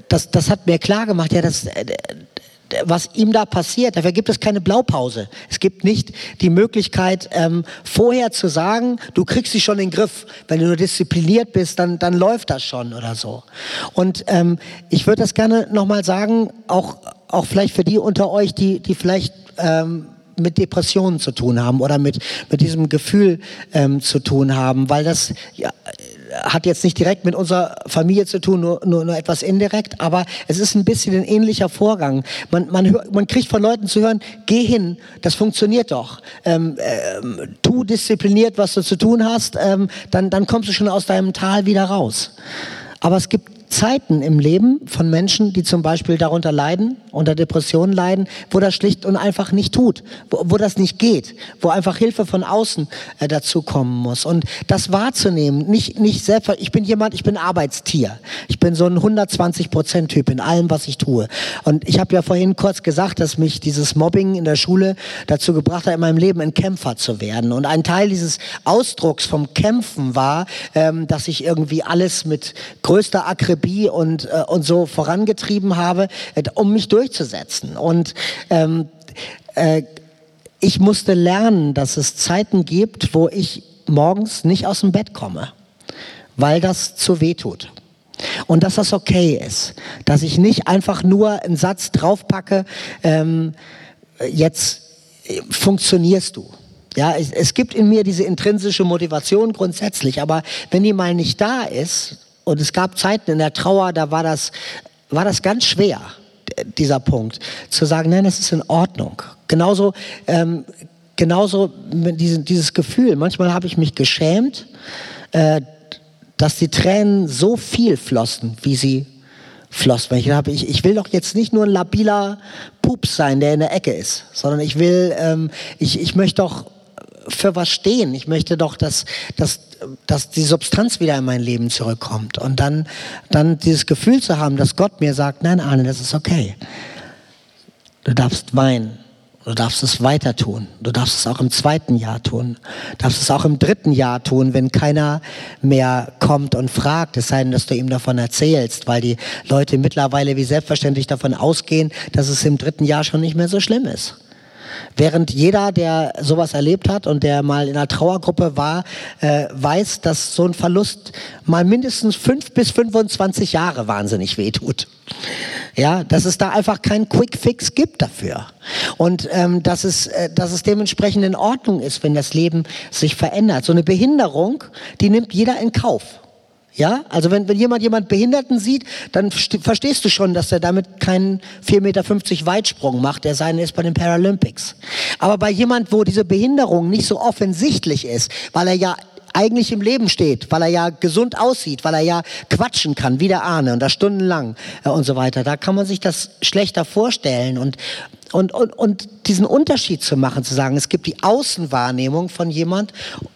das, das hat mir klar gemacht, ja, das, was ihm da passiert. Dafür gibt es keine Blaupause. Es gibt nicht die Möglichkeit, ähm, vorher zu sagen, du kriegst sie schon in den Griff. Wenn du nur diszipliniert bist, dann, dann läuft das schon oder so. Und ähm, ich würde das gerne nochmal sagen, auch, auch vielleicht für die unter euch, die, die vielleicht ähm, mit Depressionen zu tun haben oder mit, mit diesem Gefühl ähm, zu tun haben, weil das ja, hat jetzt nicht direkt mit unserer Familie zu tun, nur, nur, nur etwas indirekt, aber es ist ein bisschen ein ähnlicher Vorgang. Man, man, man kriegt von Leuten zu hören, geh hin, das funktioniert doch. Ähm, ähm, tu diszipliniert, was du zu tun hast, ähm, dann, dann kommst du schon aus deinem Tal wieder raus. Aber es gibt Zeiten im Leben von Menschen, die zum Beispiel darunter leiden, unter Depressionen leiden, wo das schlicht und einfach nicht tut, wo, wo das nicht geht, wo einfach Hilfe von außen äh, dazu kommen muss. Und das wahrzunehmen, nicht, nicht selbst, ich bin jemand, ich bin Arbeitstier. Ich bin so ein 120 Prozent Typ in allem, was ich tue. Und ich habe ja vorhin kurz gesagt, dass mich dieses Mobbing in der Schule dazu gebracht hat, in meinem Leben ein Kämpfer zu werden. Und ein Teil dieses Ausdrucks vom Kämpfen war, ähm, dass ich irgendwie alles mit größter Akribie Therapie und, äh, und so vorangetrieben habe, äh, um mich durchzusetzen. Und ähm, äh, ich musste lernen, dass es Zeiten gibt, wo ich morgens nicht aus dem Bett komme, weil das zu weh tut. Und dass das okay ist, dass ich nicht einfach nur einen Satz draufpacke, ähm, jetzt äh, funktionierst du. Ja, es, es, gibt in mir diese intrinsische Motivation grundsätzlich, aber wenn die mal nicht da ist, und es gab Zeiten in der Trauer, da war das, war das ganz schwer, dieser Punkt, zu sagen, nein, das ist in Ordnung. Genauso, ähm, genauso diesen, dieses Gefühl. Manchmal habe ich mich geschämt, äh, dass die Tränen so viel flossen, wie sie flossen. Ich, habe, ich, ich will doch jetzt nicht nur ein labiler Pups sein, der in der Ecke ist, sondern ich will, ähm, ich, ich möchte doch für was stehen. Ich möchte doch, dass, dass, dass die Substanz wieder in mein Leben zurückkommt. Und dann, dann dieses Gefühl zu haben, dass Gott mir sagt, nein, Arne, das ist okay. Du darfst weinen. Du darfst es weiter tun. Du darfst es auch im zweiten Jahr tun. Du darfst es auch im dritten Jahr tun, wenn keiner mehr kommt und fragt, es sei denn, dass du ihm davon erzählst, weil die Leute mittlerweile wie selbstverständlich davon ausgehen, dass es im dritten Jahr schon nicht mehr so schlimm ist. Während jeder, der sowas erlebt hat und der mal in einer Trauergruppe war, äh, weiß, dass so ein Verlust mal mindestens fünf bis 25 Jahre wahnsinnig wehtut. Ja, dass es da einfach keinen Quick Fix gibt dafür. Und ähm, dass, es, äh, dass es dementsprechend in Ordnung ist, wenn das Leben sich verändert. So eine Behinderung, die nimmt jeder in Kauf. Ja, also wenn, wenn jemand jemand Behinderten sieht, dann verstehst du schon, dass er damit keinen 4,50 Meter Weitsprung macht, der seine ist bei den Paralympics. Aber bei jemand, wo diese Behinderung nicht so offensichtlich ist, weil er ja eigentlich im Leben steht, weil er ja gesund aussieht, weil er ja quatschen kann, wie der Ahne und das stundenlang äh, und so weiter. Da kann man sich das schlechter vorstellen und, und, und, und diesen Unterschied zu machen, zu sagen, es gibt die Außenwahrnehmung von jemand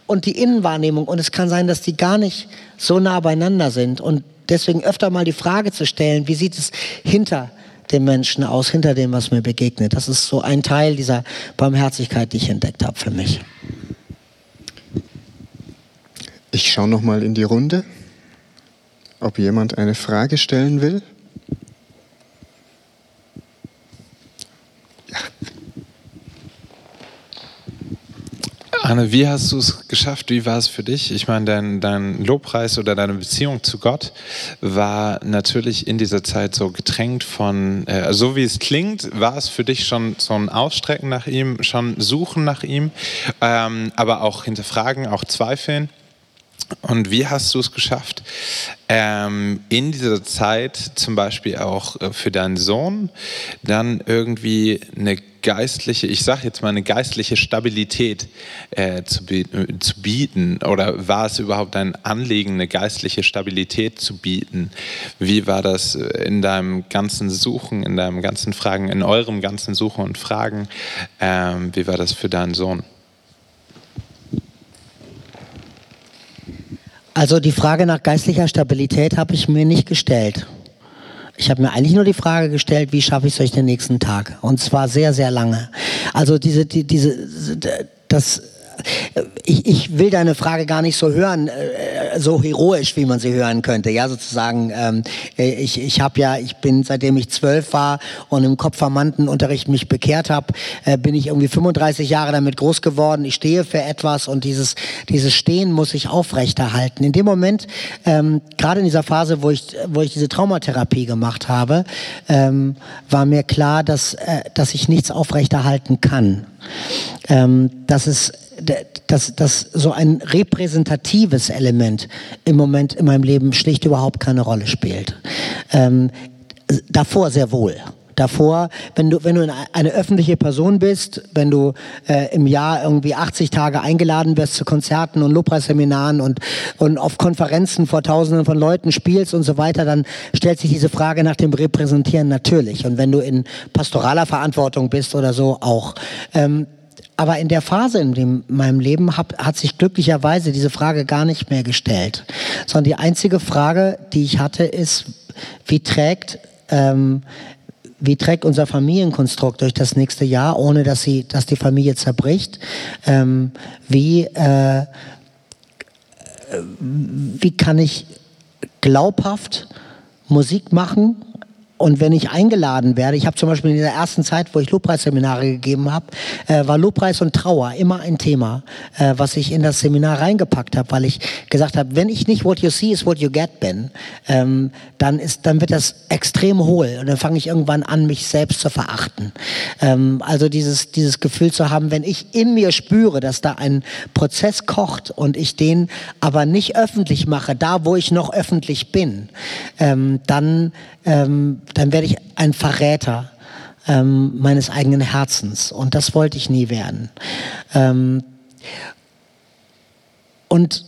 und die Innenwahrnehmung und es kann sein, dass die gar nicht so nah beieinander sind und deswegen öfter mal die Frage zu stellen, wie sieht es hinter dem Menschen aus, hinter dem, was mir begegnet. Das ist so ein Teil dieser Barmherzigkeit, die ich entdeckt habe für mich. Ich schaue noch mal in die Runde, ob jemand eine Frage stellen will. Anne, wie hast du es geschafft? Wie war es für dich? Ich meine, dein, dein Lobpreis oder deine Beziehung zu Gott war natürlich in dieser Zeit so getränkt von, äh, so wie es klingt, war es für dich schon so ein Ausstrecken nach ihm, schon Suchen nach ihm, ähm, aber auch hinterfragen, auch zweifeln. Und wie hast du es geschafft, ähm, in dieser Zeit zum Beispiel auch äh, für deinen Sohn dann irgendwie eine geistliche, ich sage jetzt mal eine geistliche Stabilität äh, zu, bieten, zu, bieten? Oder war es überhaupt dein Anliegen, eine geistliche Stabilität zu bieten? Wie war das in deinem ganzen Suchen, in deinem ganzen Fragen, in eurem ganzen Suchen und Fragen? Ähm, wie war das für deinen Sohn? Also die Frage nach geistlicher Stabilität habe ich mir nicht gestellt. Ich habe mir eigentlich nur die Frage gestellt, wie schaffe ich es euch den nächsten Tag? Und zwar sehr, sehr lange. Also diese, die, diese, das ich, ich will deine Frage gar nicht so hören, äh, so heroisch, wie man sie hören könnte. Ja, sozusagen, ähm, ich, ich habe ja, ich bin, seitdem ich zwölf war und im Kopfvermanntenunterricht mich bekehrt habe, äh, bin ich irgendwie 35 Jahre damit groß geworden. Ich stehe für etwas und dieses, dieses Stehen muss ich aufrechterhalten. In dem Moment, ähm, gerade in dieser Phase, wo ich, wo ich diese Traumatherapie gemacht habe, ähm, war mir klar, dass, äh, dass ich nichts aufrechterhalten kann. Ähm, dass es dass, dass so ein repräsentatives Element im Moment in meinem Leben schlicht überhaupt keine Rolle spielt. Ähm, davor sehr wohl davor, wenn du, wenn du eine öffentliche Person bist, wenn du äh, im Jahr irgendwie 80 Tage eingeladen wirst zu Konzerten und Lobpreisseminaren und, und auf Konferenzen vor Tausenden von Leuten spielst und so weiter, dann stellt sich diese Frage nach dem Repräsentieren natürlich. Und wenn du in pastoraler Verantwortung bist oder so, auch. Ähm, aber in der Phase in dem, meinem Leben hab, hat sich glücklicherweise diese Frage gar nicht mehr gestellt. Sondern die einzige Frage, die ich hatte, ist, wie trägt, ähm, wie trägt unser Familienkonstrukt durch das nächste Jahr, ohne dass, sie, dass die Familie zerbricht? Ähm, wie, äh, wie kann ich glaubhaft Musik machen und wenn ich eingeladen werde, ich habe zum Beispiel in der ersten Zeit, wo ich Lobpreisseminare gegeben habe, äh, war Lobpreis und Trauer immer ein Thema, äh, was ich in das Seminar reingepackt habe, weil ich gesagt habe, wenn ich nicht what you see is what you get bin, ähm, dann ist, dann wird das extrem hohl und dann fange ich irgendwann an, mich selbst zu verachten. Ähm, also dieses dieses Gefühl zu haben, wenn ich in mir spüre, dass da ein Prozess kocht und ich den aber nicht öffentlich mache, da wo ich noch öffentlich bin, ähm, dann ähm, dann werde ich ein Verräter ähm, meines eigenen Herzens. Und das wollte ich nie werden. Ähm, und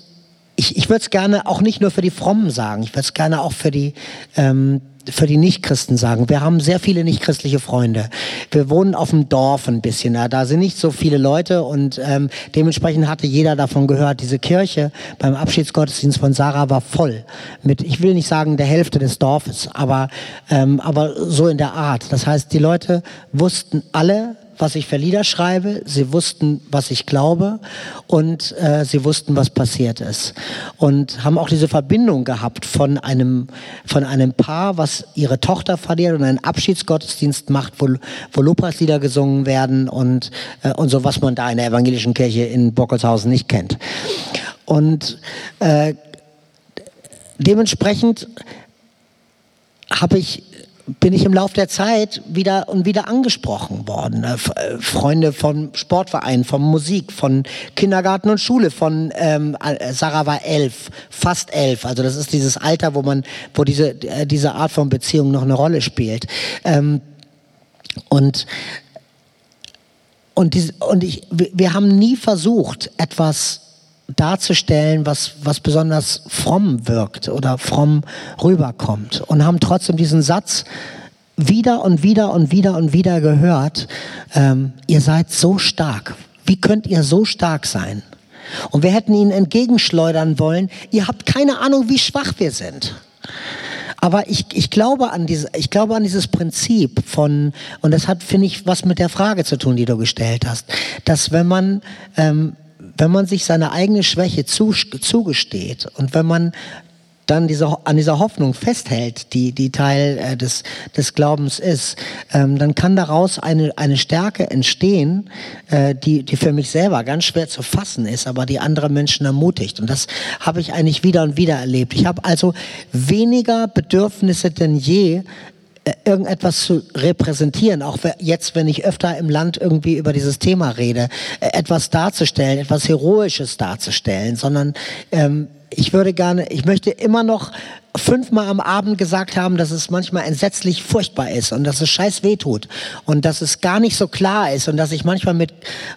ich, ich würde es gerne auch nicht nur für die Frommen sagen, ich würde es gerne auch für die, ähm, für die Nichtchristen sagen. Wir haben sehr viele nichtchristliche Freunde. Wir wohnen auf dem Dorf ein bisschen. Da sind nicht so viele Leute und ähm, dementsprechend hatte jeder davon gehört. Diese Kirche beim Abschiedsgottesdienst von Sarah war voll mit, ich will nicht sagen der Hälfte des Dorfes, aber, ähm, aber so in der Art. Das heißt, die Leute wussten alle, was ich für Lieder schreibe, sie wussten, was ich glaube und äh, sie wussten, was passiert ist. Und haben auch diese Verbindung gehabt von einem, von einem Paar, was ihre Tochter verliert und einen Abschiedsgottesdienst macht, wo, wo Lobpreislieder gesungen werden und, äh, und so, was man da in der evangelischen Kirche in Bockelshausen nicht kennt. Und äh, dementsprechend habe ich bin ich im Laufe der Zeit wieder und wieder angesprochen worden. Äh, äh, Freunde vom Sportverein, von Musik, von Kindergarten und Schule, von ähm, äh, Sarah war elf, fast elf. Also das ist dieses Alter, wo man, wo diese diese Art von Beziehung noch eine Rolle spielt. Ähm, und und, diese, und ich, wir haben nie versucht, etwas darzustellen, was, was besonders fromm wirkt oder fromm rüberkommt. Und haben trotzdem diesen Satz wieder und wieder und wieder und wieder gehört, ähm, ihr seid so stark. Wie könnt ihr so stark sein? Und wir hätten ihnen entgegenschleudern wollen, ihr habt keine Ahnung, wie schwach wir sind. Aber ich, ich, glaube an diese, ich glaube an dieses Prinzip von, und das hat, finde ich, was mit der Frage zu tun, die du gestellt hast, dass wenn man ähm, wenn man sich seine eigene Schwäche zugesteht und wenn man dann diese, an dieser Hoffnung festhält, die, die Teil äh, des, des Glaubens ist, ähm, dann kann daraus eine, eine Stärke entstehen, äh, die, die für mich selber ganz schwer zu fassen ist, aber die andere Menschen ermutigt. Und das habe ich eigentlich wieder und wieder erlebt. Ich habe also weniger Bedürfnisse denn je, irgendetwas zu repräsentieren, auch jetzt, wenn ich öfter im Land irgendwie über dieses Thema rede, äh, etwas darzustellen, etwas Heroisches darzustellen, sondern ähm, ich würde gerne, ich möchte immer noch fünfmal am Abend gesagt haben, dass es manchmal entsetzlich furchtbar ist und dass es scheiß weh tut und dass es gar nicht so klar ist und dass ich manchmal mit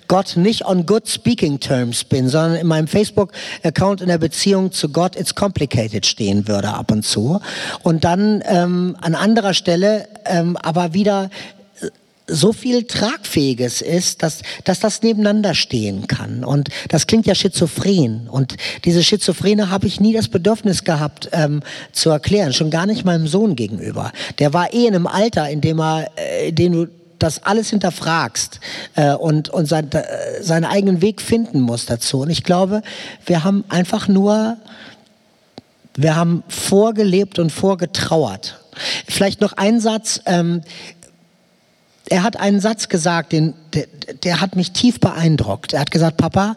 Gott nicht on good speaking terms bin, sondern in meinem Facebook-Account in der Beziehung zu Gott it's complicated stehen würde ab und zu. Und dann ähm, an anderer Stelle ähm, aber wieder so viel Tragfähiges ist, dass, dass das nebeneinander stehen kann. Und das klingt ja schizophren. Und diese Schizophrene habe ich nie das Bedürfnis gehabt ähm, zu erklären, schon gar nicht meinem Sohn gegenüber. Der war eh in einem Alter, in dem er, äh, in dem du das alles hinterfragst äh, und, und sein, äh, seinen eigenen Weg finden muss dazu. Und ich glaube, wir haben einfach nur, wir haben vorgelebt und vorgetrauert. Vielleicht noch ein Satz. Ähm, er hat einen Satz gesagt, den, der, der hat mich tief beeindruckt. Er hat gesagt, Papa,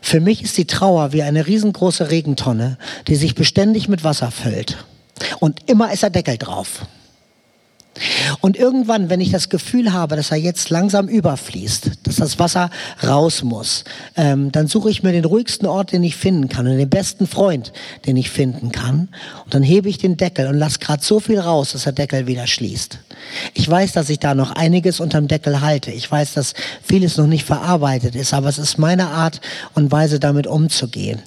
für mich ist die Trauer wie eine riesengroße Regentonne, die sich beständig mit Wasser füllt. Und immer ist er Deckel drauf. Und irgendwann, wenn ich das Gefühl habe, dass er jetzt langsam überfließt, dass das Wasser raus muss, ähm, dann suche ich mir den ruhigsten Ort, den ich finden kann und den besten Freund, den ich finden kann. Und dann hebe ich den Deckel und lasse gerade so viel raus, dass der Deckel wieder schließt. Ich weiß, dass ich da noch einiges unterm Deckel halte. Ich weiß, dass vieles noch nicht verarbeitet ist, aber es ist meine Art und Weise, damit umzugehen.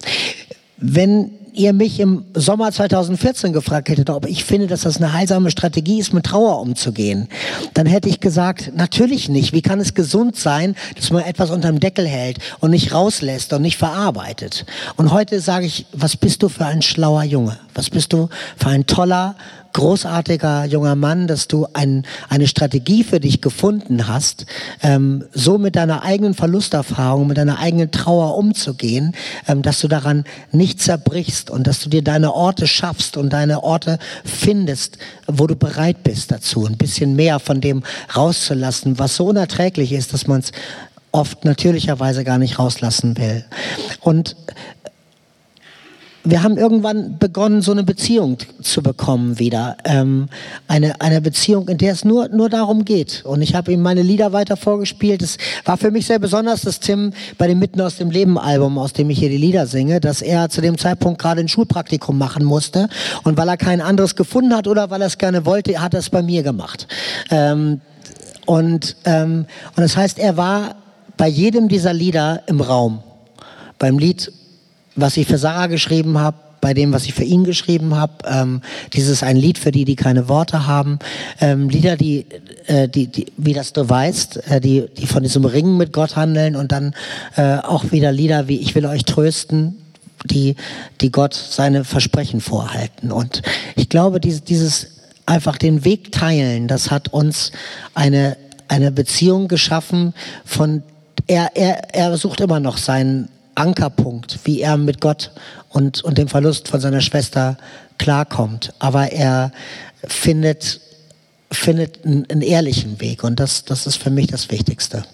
Wenn ihr mich im Sommer 2014 gefragt hättet, ob ich finde, dass das eine heilsame Strategie ist, mit Trauer umzugehen, dann hätte ich gesagt, natürlich nicht. Wie kann es gesund sein, dass man etwas unterm Deckel hält und nicht rauslässt und nicht verarbeitet? Und heute sage ich, was bist du für ein schlauer Junge? Was bist du für ein toller, großartiger junger Mann, dass du ein, eine Strategie für dich gefunden hast, ähm, so mit deiner eigenen Verlusterfahrung, mit deiner eigenen Trauer umzugehen, ähm, dass du daran nicht zerbrichst und dass du dir deine Orte schaffst und deine Orte findest, wo du bereit bist dazu, ein bisschen mehr von dem rauszulassen, was so unerträglich ist, dass man es oft natürlicherweise gar nicht rauslassen will. Und wir haben irgendwann begonnen, so eine Beziehung zu bekommen wieder. Ähm, eine, eine Beziehung, in der es nur, nur darum geht. Und ich habe ihm meine Lieder weiter vorgespielt. Es war für mich sehr besonders, dass Tim bei dem Mitten aus dem Leben Album, aus dem ich hier die Lieder singe, dass er zu dem Zeitpunkt gerade ein Schulpraktikum machen musste. Und weil er kein anderes gefunden hat oder weil er es gerne wollte, hat er es bei mir gemacht. Ähm, und, ähm, und das heißt, er war bei jedem dieser Lieder im Raum. Beim Lied was ich für Sarah geschrieben habe, bei dem, was ich für ihn geschrieben habe. Ähm, dieses ein Lied für die, die keine Worte haben. Ähm, Lieder, die, äh, die, die, wie das du weißt, äh, die, die von diesem Ringen mit Gott handeln und dann äh, auch wieder Lieder wie Ich will euch trösten, die, die Gott seine Versprechen vorhalten. Und ich glaube, dieses, dieses einfach den Weg teilen, das hat uns eine eine Beziehung geschaffen, von er, er, er sucht immer noch seinen Ankerpunkt, wie er mit Gott und, und dem Verlust von seiner Schwester klarkommt. Aber er findet, findet einen, einen ehrlichen Weg und das, das ist für mich das Wichtigste.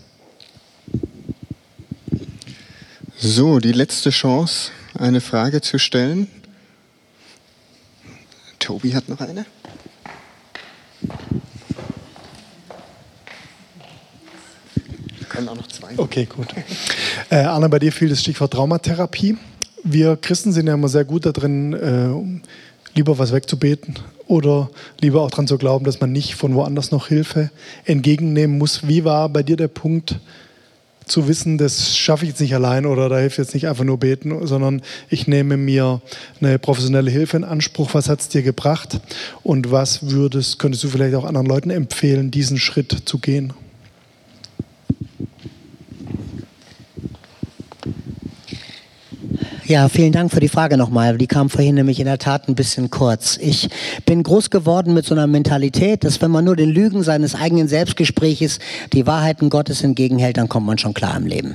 So, die letzte Chance, eine Frage zu stellen. Tobi hat noch eine. Können auch noch zwei. Okay, gut. Äh, Anna, bei dir fiel das Stichwort Traumatherapie. Wir Christen sind ja immer sehr gut darin, äh, lieber was wegzubeten oder lieber auch daran zu glauben, dass man nicht von woanders noch Hilfe entgegennehmen muss. Wie war bei dir der Punkt, zu wissen, das schaffe ich jetzt nicht allein oder da hilft jetzt nicht einfach nur beten, sondern ich nehme mir eine professionelle Hilfe in Anspruch. Was hat es dir gebracht und was würdest, könntest du vielleicht auch anderen Leuten empfehlen, diesen Schritt zu gehen? Ja, vielen Dank für die Frage nochmal. Die kam vorhin nämlich in der Tat ein bisschen kurz. Ich bin groß geworden mit so einer Mentalität, dass wenn man nur den Lügen seines eigenen Selbstgespräches die Wahrheiten Gottes entgegenhält, dann kommt man schon klar im Leben.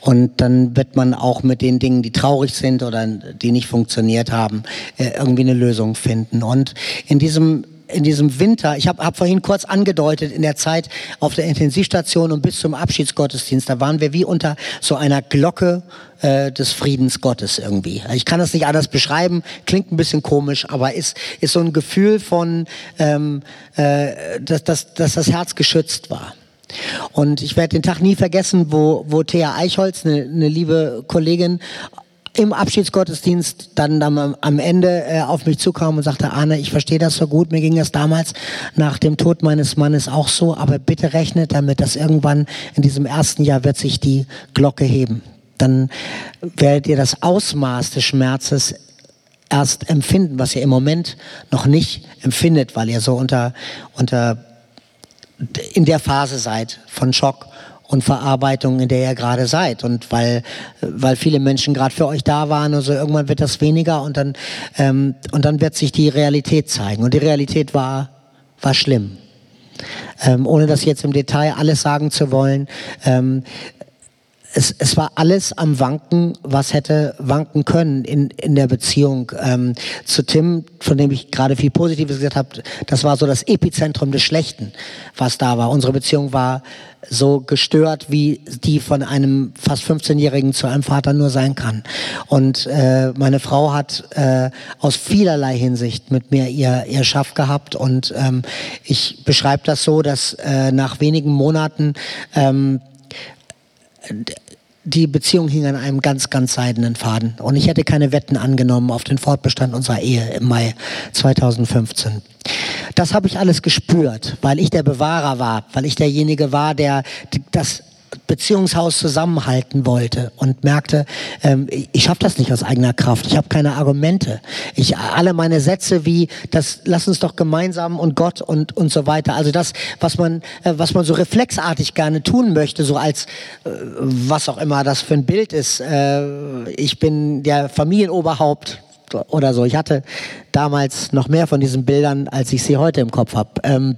Und dann wird man auch mit den Dingen, die traurig sind oder die nicht funktioniert haben, äh, irgendwie eine Lösung finden. Und in diesem in diesem Winter, ich habe hab vorhin kurz angedeutet, in der Zeit auf der Intensivstation und bis zum Abschiedsgottesdienst, da waren wir wie unter so einer Glocke äh, des Friedens Gottes irgendwie. Ich kann das nicht anders beschreiben, klingt ein bisschen komisch, aber ist, ist so ein Gefühl von, ähm, äh, dass, dass, dass das Herz geschützt war. Und ich werde den Tag nie vergessen, wo, wo Thea Eichholz, eine, eine liebe Kollegin, im Abschiedsgottesdienst dann, dann am Ende äh, auf mich zukam und sagte, Arne, ich verstehe das so gut, mir ging das damals nach dem Tod meines Mannes auch so, aber bitte rechnet damit, dass irgendwann in diesem ersten Jahr wird sich die Glocke heben. Dann werdet ihr das Ausmaß des Schmerzes erst empfinden, was ihr im Moment noch nicht empfindet, weil ihr so unter, unter in der Phase seid von Schock und Verarbeitung, in der ihr gerade seid. Und weil, weil viele Menschen gerade für euch da waren, also irgendwann wird das weniger und dann, ähm, und dann wird sich die Realität zeigen. Und die Realität war, war schlimm. Ähm, ohne das jetzt im Detail alles sagen zu wollen. Ähm, es, es war alles am Wanken, was hätte wanken können in, in der Beziehung ähm, zu Tim, von dem ich gerade viel Positives gesagt habe. Das war so das Epizentrum des Schlechten, was da war. Unsere Beziehung war so gestört, wie die von einem fast 15-Jährigen zu einem Vater nur sein kann. Und äh, meine Frau hat äh, aus vielerlei Hinsicht mit mir ihr, ihr Schaff gehabt. Und ähm, ich beschreibe das so, dass äh, nach wenigen Monaten ähm, die Beziehung hing an einem ganz, ganz seidenen Faden. Und ich hätte keine Wetten angenommen auf den Fortbestand unserer Ehe im Mai 2015. Das habe ich alles gespürt, weil ich der Bewahrer war, weil ich derjenige war, der das Beziehungshaus zusammenhalten wollte und merkte, ähm, ich schaffe das nicht aus eigener Kraft. Ich habe keine Argumente. Ich alle meine Sätze wie das, lass uns doch gemeinsam und Gott und und so weiter. Also das, was man äh, was man so reflexartig gerne tun möchte, so als äh, was auch immer das für ein Bild ist. Äh, ich bin der Familienoberhaupt oder so. Ich hatte damals noch mehr von diesen Bildern, als ich sie heute im Kopf habe. Ähm,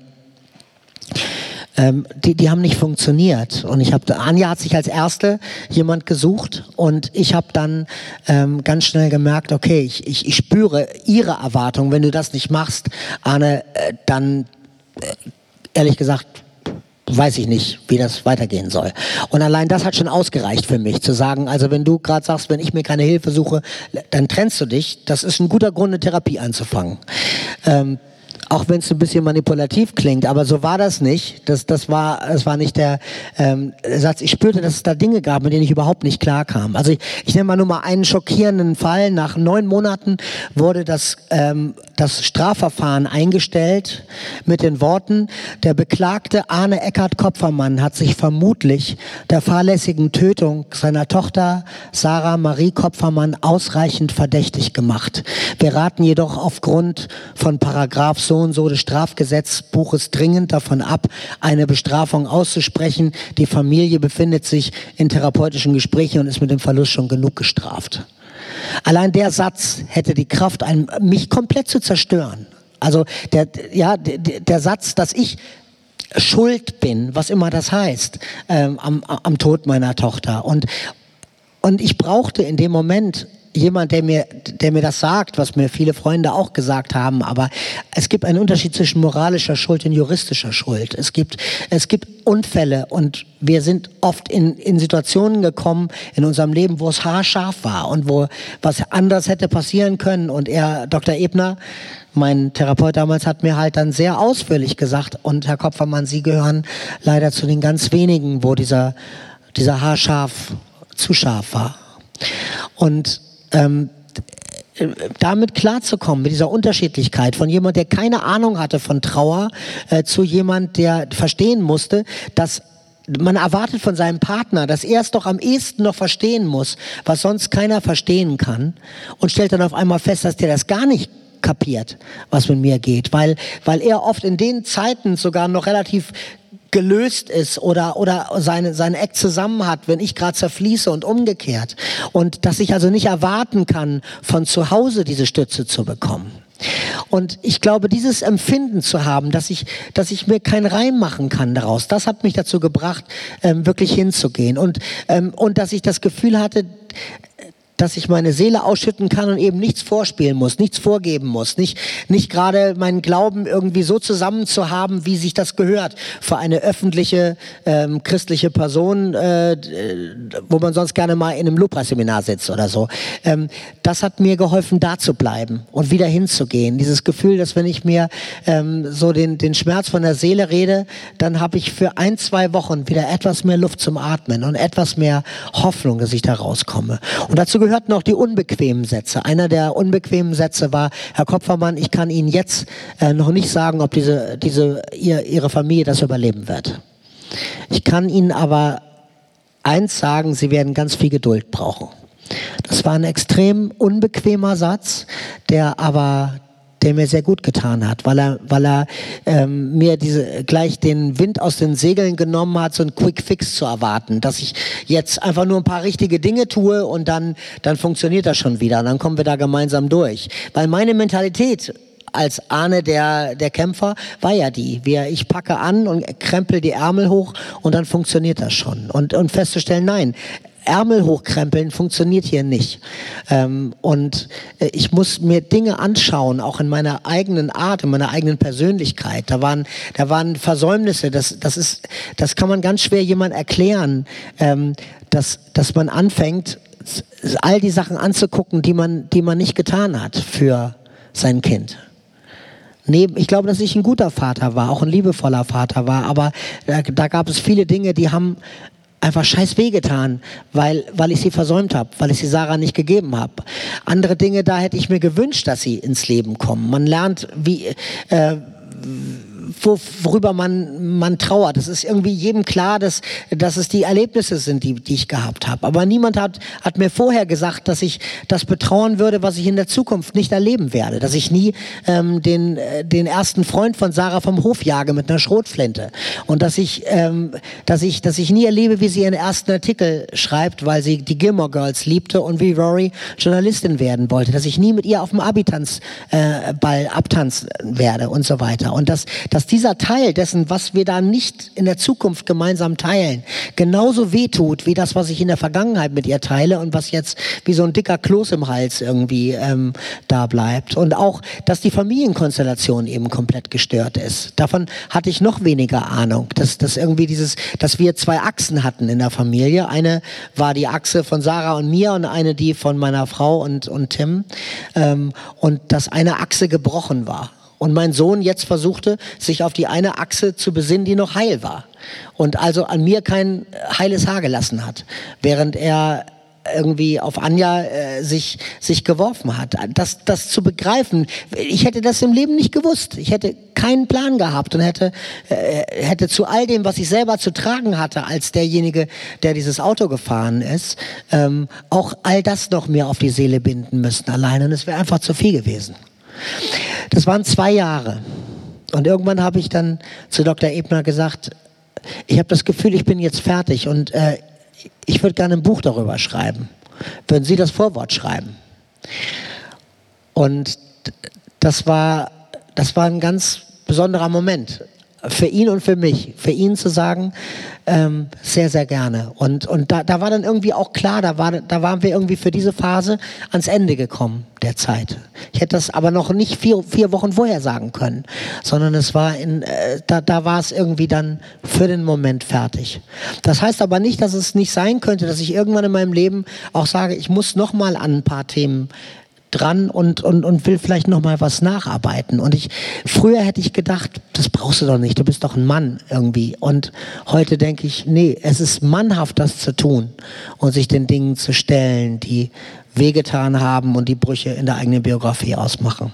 ähm, die, die haben nicht funktioniert. Und ich habe, Anja hat sich als erste jemand gesucht und ich habe dann ähm, ganz schnell gemerkt, okay, ich, ich, ich spüre ihre Erwartung. Wenn du das nicht machst, Arne, äh, dann äh, ehrlich gesagt weiß ich nicht, wie das weitergehen soll. Und allein das hat schon ausgereicht für mich, zu sagen, also wenn du gerade sagst, wenn ich mir keine Hilfe suche, dann trennst du dich. Das ist ein guter Grund, eine Therapie anzufangen. Ähm, auch wenn es ein bisschen manipulativ klingt, aber so war das nicht. Das, das war, das war nicht der ähm, Satz. Ich spürte, dass es da Dinge gab, mit denen ich überhaupt nicht klarkam. Also ich, ich nenne mal nur mal einen schockierenden Fall. Nach neun Monaten wurde das, ähm, das Strafverfahren eingestellt mit den Worten: Der Beklagte Arne Eckart Kopfermann hat sich vermutlich der fahrlässigen Tötung seiner Tochter Sarah Marie Kopfermann ausreichend verdächtig gemacht. Wir raten jedoch aufgrund von So und so des Strafgesetzbuches dringend davon ab, eine Bestrafung auszusprechen. Die Familie befindet sich in therapeutischen Gesprächen und ist mit dem Verlust schon genug gestraft. Allein der Satz hätte die Kraft, mich komplett zu zerstören. Also der, ja, der, der Satz, dass ich schuld bin, was immer das heißt, ähm, am, am Tod meiner Tochter. Und, und ich brauchte in dem Moment jemand, der mir, der mir das sagt, was mir viele Freunde auch gesagt haben. Aber es gibt einen Unterschied zwischen moralischer Schuld und juristischer Schuld. Es gibt, es gibt Unfälle und wir sind oft in, in Situationen gekommen in unserem Leben, wo es haarscharf war und wo was anders hätte passieren können. Und er, Dr. Ebner, mein Therapeut damals hat mir halt dann sehr ausführlich gesagt, und Herr Kopfermann, Sie gehören leider zu den ganz wenigen, wo dieser, dieser haarscharf zu scharf war. Und ähm, damit klarzukommen, mit dieser Unterschiedlichkeit von jemand, der keine Ahnung hatte von Trauer, äh, zu jemand, der verstehen musste, dass man erwartet von seinem Partner, dass er es doch am ehesten noch verstehen muss, was sonst keiner verstehen kann, und stellt dann auf einmal fest, dass der das gar nicht kapiert, was mit mir geht, weil, weil er oft in den Zeiten sogar noch relativ gelöst ist oder, oder seine, seine Eck zusammen hat, wenn ich gerade zerfließe und umgekehrt. Und dass ich also nicht erwarten kann, von zu Hause diese Stütze zu bekommen. Und ich glaube, dieses Empfinden zu haben, dass ich, dass ich mir keinen Reim machen kann daraus, das hat mich dazu gebracht, ähm, wirklich hinzugehen. Und, ähm, und dass ich das Gefühl hatte, dass ich meine Seele ausschütten kann und eben nichts vorspielen muss, nichts vorgeben muss, nicht, nicht gerade meinen Glauben irgendwie so zusammen zu haben, wie sich das gehört für eine öffentliche ähm, christliche Person, äh, wo man sonst gerne mal in einem Lobpreisseminar sitzt oder so. Ähm, das hat mir geholfen, da zu bleiben und wieder hinzugehen. Dieses Gefühl, dass wenn ich mir ähm, so den, den Schmerz von der Seele rede, dann habe ich für ein, zwei Wochen wieder etwas mehr Luft zum Atmen und etwas mehr Hoffnung, dass ich da rauskomme. Und dazu gehörten auch die unbequemen Sätze. Einer der unbequemen Sätze war, Herr Kopfermann, ich kann Ihnen jetzt äh, noch nicht sagen, ob diese, diese, ihr, Ihre Familie das überleben wird. Ich kann Ihnen aber eins sagen, Sie werden ganz viel Geduld brauchen. Das war ein extrem unbequemer Satz, der aber der mir sehr gut getan hat, weil er, weil er ähm, mir diese gleich den Wind aus den Segeln genommen hat, so ein Quick Fix zu erwarten, dass ich jetzt einfach nur ein paar richtige Dinge tue und dann dann funktioniert das schon wieder dann kommen wir da gemeinsam durch, weil meine Mentalität als Ahne der, der Kämpfer war ja die. Wir, ich packe an und krempel die Ärmel hoch und dann funktioniert das schon. Und, und festzustellen, nein, Ärmel hochkrempeln funktioniert hier nicht. Ähm, und äh, ich muss mir Dinge anschauen, auch in meiner eigenen Art, in meiner eigenen Persönlichkeit. Da waren, da waren Versäumnisse. Das, das ist, das kann man ganz schwer jemand erklären, ähm, dass, dass man anfängt, all die Sachen anzugucken, die man, die man nicht getan hat für sein Kind. Neben, ich glaube, dass ich ein guter Vater war, auch ein liebevoller Vater war, aber da, da gab es viele Dinge, die haben einfach scheiß wehgetan, weil, weil ich sie versäumt habe, weil ich sie Sarah nicht gegeben habe. Andere Dinge, da hätte ich mir gewünscht, dass sie ins Leben kommen. Man lernt, wie, äh, wo, worüber man, man trauert. Es ist irgendwie jedem klar, dass, dass es die Erlebnisse sind, die, die ich gehabt habe. Aber niemand hat, hat mir vorher gesagt, dass ich das betrauern würde, was ich in der Zukunft nicht erleben werde. Dass ich nie ähm, den, äh, den ersten Freund von Sarah vom Hof jage mit einer Schrotflinte. Und dass ich, ähm, dass ich, dass ich nie erlebe, wie sie ihren ersten Artikel schreibt, weil sie die Gilmore Girls liebte und wie Rory Journalistin werden wollte. Dass ich nie mit ihr auf dem Abitanzball äh, abtanzen werde und so weiter. Und dass, dass dieser Teil dessen, was wir da nicht in der Zukunft gemeinsam teilen, genauso wehtut wie das, was ich in der Vergangenheit mit ihr teile und was jetzt wie so ein dicker Kloß im Hals irgendwie ähm, da bleibt. Und auch, dass die Familienkonstellation eben komplett gestört ist. Davon hatte ich noch weniger Ahnung, dass, dass irgendwie dieses, dass wir zwei Achsen hatten in der Familie. Eine war die Achse von Sarah und mir und eine die von meiner Frau und, und Tim. Ähm, und dass eine Achse gebrochen war. Und mein Sohn jetzt versuchte, sich auf die eine Achse zu besinnen, die noch heil war. Und also an mir kein heiles Haar gelassen hat, während er irgendwie auf Anja äh, sich, sich geworfen hat. Das, das zu begreifen, ich hätte das im Leben nicht gewusst. Ich hätte keinen Plan gehabt und hätte, äh, hätte zu all dem, was ich selber zu tragen hatte, als derjenige, der dieses Auto gefahren ist, ähm, auch all das noch mehr auf die Seele binden müssen allein. Und es wäre einfach zu viel gewesen. Das waren zwei Jahre. Und irgendwann habe ich dann zu Dr. Ebner gesagt, ich habe das Gefühl, ich bin jetzt fertig und äh, ich würde gerne ein Buch darüber schreiben. Würden Sie das Vorwort schreiben? Und das war, das war ein ganz besonderer Moment. Für ihn und für mich, für ihn zu sagen, ähm, sehr, sehr gerne. Und, und da, da war dann irgendwie auch klar, da, war, da waren wir irgendwie für diese Phase ans Ende gekommen der Zeit. Ich hätte das aber noch nicht vier, vier Wochen vorher sagen können, sondern es war in, äh, da, da war es irgendwie dann für den Moment fertig. Das heißt aber nicht, dass es nicht sein könnte, dass ich irgendwann in meinem Leben auch sage, ich muss noch mal an ein paar Themen dran und, und, und will vielleicht noch mal was nacharbeiten. Und ich, früher hätte ich gedacht, das brauchst du doch nicht, du bist doch ein Mann irgendwie. Und heute denke ich, nee, es ist mannhaft, das zu tun und sich den Dingen zu stellen, die wehgetan haben und die Brüche in der eigenen Biografie ausmachen.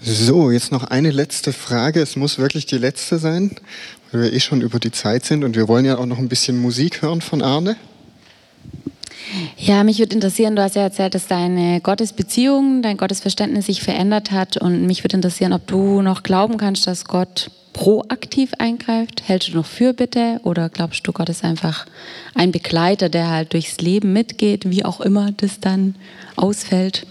So, jetzt noch eine letzte Frage. Es muss wirklich die letzte sein, weil wir eh schon über die Zeit sind und wir wollen ja auch noch ein bisschen Musik hören von Arne. Ja, mich würde interessieren, du hast ja erzählt, dass deine Gottesbeziehung, dein Gottesverständnis sich verändert hat und mich würde interessieren, ob du noch glauben kannst, dass Gott proaktiv eingreift. Hältst du noch Fürbitte oder glaubst du, Gott ist einfach ein Begleiter, der halt durchs Leben mitgeht, wie auch immer das dann ausfällt?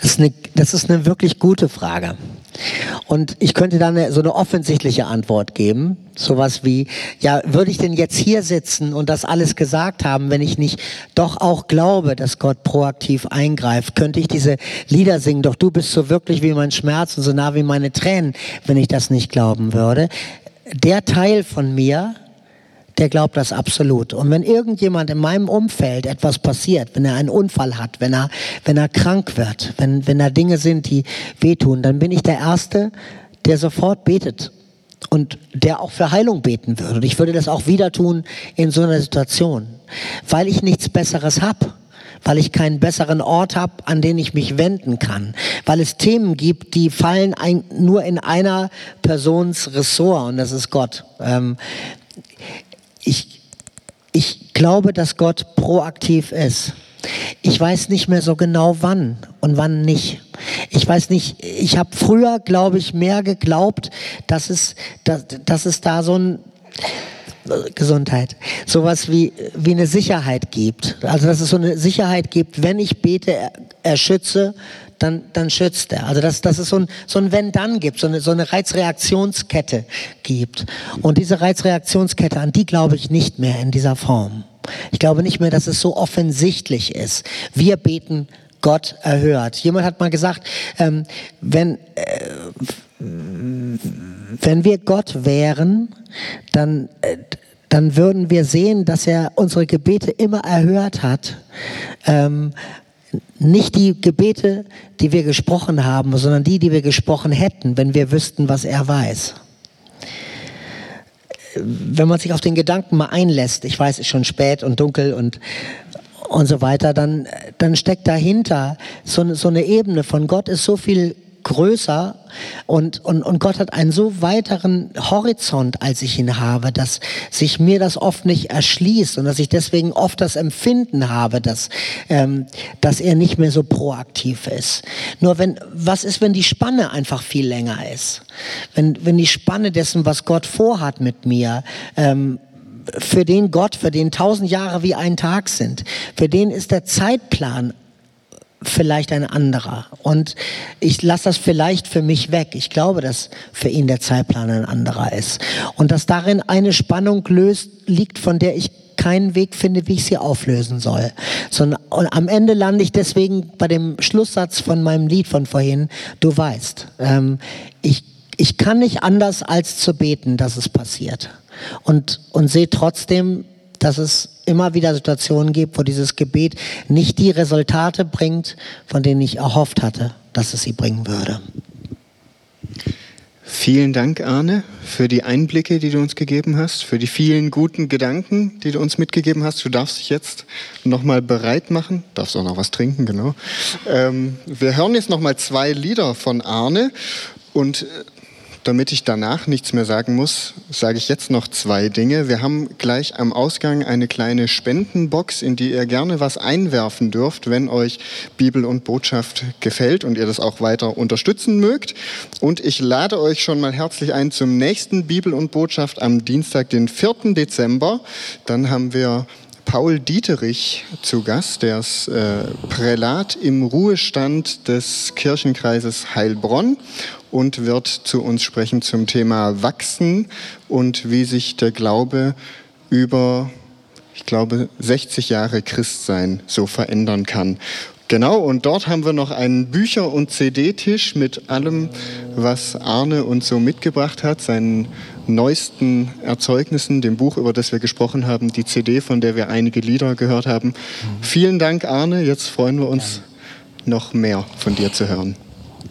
Das ist eine, das ist eine wirklich gute Frage. Und ich könnte dann so eine offensichtliche Antwort geben. Sowas wie, ja, würde ich denn jetzt hier sitzen und das alles gesagt haben, wenn ich nicht doch auch glaube, dass Gott proaktiv eingreift? Könnte ich diese Lieder singen? Doch du bist so wirklich wie mein Schmerz und so nah wie meine Tränen, wenn ich das nicht glauben würde. Der Teil von mir, der glaubt das absolut. Und wenn irgendjemand in meinem Umfeld etwas passiert, wenn er einen Unfall hat, wenn er, wenn er krank wird, wenn, wenn da Dinge sind, die wehtun, dann bin ich der Erste, der sofort betet und der auch für Heilung beten würde. Und ich würde das auch wieder tun in so einer Situation, weil ich nichts Besseres habe weil ich keinen besseren Ort habe, an den ich mich wenden kann, weil es Themen gibt, die fallen ein, nur in einer Persons Ressort und das ist Gott. Ähm, ich, ich glaube, dass Gott proaktiv ist. Ich weiß nicht mehr so genau wann und wann nicht. Ich weiß nicht, ich habe früher, glaube ich, mehr geglaubt, dass es, dass, dass es da so ein Gesundheit, sowas wie, wie eine Sicherheit gibt. Also dass es so eine Sicherheit gibt, wenn ich bete, er, er dann, dann schützt er. Also dass, dass es so ein, so ein Wenn-Dann gibt, so eine, so eine Reizreaktionskette gibt. Und diese Reizreaktionskette, an die glaube ich nicht mehr in dieser Form. Ich glaube nicht mehr, dass es so offensichtlich ist. Wir beten, Gott erhört. Jemand hat mal gesagt, ähm, wenn, äh, wenn wir Gott wären, dann, äh, dann würden wir sehen, dass er unsere Gebete immer erhört hat. Ähm, nicht die Gebete, die wir gesprochen haben, sondern die, die wir gesprochen hätten, wenn wir wüssten, was er weiß. Wenn man sich auf den Gedanken mal einlässt, ich weiß, es ist schon spät und dunkel und, und so weiter, dann, dann steckt dahinter so, so eine Ebene von Gott ist so viel größer und, und, und Gott hat einen so weiteren Horizont, als ich ihn habe, dass sich mir das oft nicht erschließt und dass ich deswegen oft das Empfinden habe, dass, ähm, dass er nicht mehr so proaktiv ist. Nur wenn, was ist, wenn die Spanne einfach viel länger ist? Wenn, wenn die Spanne dessen, was Gott vorhat mit mir, ähm, für den Gott, für den tausend Jahre wie ein Tag sind, für den ist der Zeitplan vielleicht ein anderer. Und ich lasse das vielleicht für mich weg. Ich glaube, dass für ihn der Zeitplan ein anderer ist. Und dass darin eine Spannung löst, liegt, von der ich keinen Weg finde, wie ich sie auflösen soll. Sondern und am Ende lande ich deswegen bei dem Schlusssatz von meinem Lied von vorhin, du weißt, ähm, ich, ich kann nicht anders als zu beten, dass es passiert. Und, und sehe trotzdem, dass es immer wieder Situationen gibt, wo dieses Gebet nicht die Resultate bringt, von denen ich erhofft hatte, dass es sie bringen würde. Vielen Dank, Arne, für die Einblicke, die du uns gegeben hast, für die vielen guten Gedanken, die du uns mitgegeben hast. Du darfst dich jetzt nochmal bereit machen, darfst auch noch was trinken, genau. Ähm, wir hören jetzt nochmal zwei Lieder von Arne und äh, damit ich danach nichts mehr sagen muss, sage ich jetzt noch zwei Dinge. Wir haben gleich am Ausgang eine kleine Spendenbox, in die ihr gerne was einwerfen dürft, wenn euch Bibel und Botschaft gefällt und ihr das auch weiter unterstützen mögt. Und ich lade euch schon mal herzlich ein zum nächsten Bibel und Botschaft am Dienstag, den 4. Dezember. Dann haben wir Paul Dieterich zu Gast. Der ist äh, Prälat im Ruhestand des Kirchenkreises Heilbronn und wird zu uns sprechen zum Thema Wachsen und wie sich der Glaube über, ich glaube, 60 Jahre Christsein so verändern kann. Genau, und dort haben wir noch einen Bücher- und CD-Tisch mit allem, was Arne uns so mitgebracht hat, seinen neuesten Erzeugnissen, dem Buch, über das wir gesprochen haben, die CD, von der wir einige Lieder gehört haben. Mhm. Vielen Dank, Arne. Jetzt freuen wir uns, noch mehr von dir zu hören.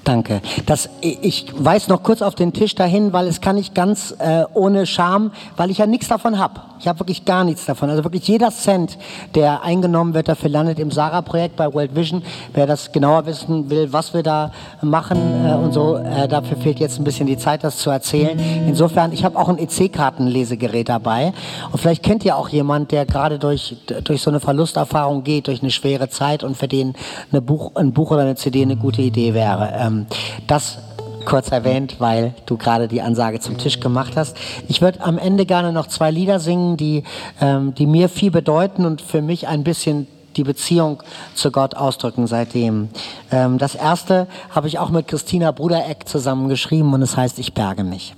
Danke. Das, ich weise noch kurz auf den Tisch dahin, weil es kann nicht ganz äh, ohne Scham, weil ich ja nichts davon habe. Ich habe wirklich gar nichts davon. Also wirklich jeder Cent, der eingenommen wird, dafür landet im Sarah-Projekt bei World Vision. Wer das genauer wissen will, was wir da machen äh, und so, äh, dafür fehlt jetzt ein bisschen die Zeit, das zu erzählen. Insofern, ich habe auch ein EC-Kartenlesegerät dabei. Und vielleicht kennt ihr auch jemand, der gerade durch, durch so eine Verlusterfahrung geht, durch eine schwere Zeit und für den eine Buch, ein Buch oder eine CD eine gute Idee wäre. Ähm, das kurz erwähnt, weil du gerade die Ansage zum Tisch gemacht hast. Ich würde am Ende gerne noch zwei Lieder singen, die, ähm, die mir viel bedeuten und für mich ein bisschen die Beziehung zu Gott ausdrücken seitdem. Ähm, das erste habe ich auch mit Christina Brudereck zusammen geschrieben und es heißt Ich berge mich.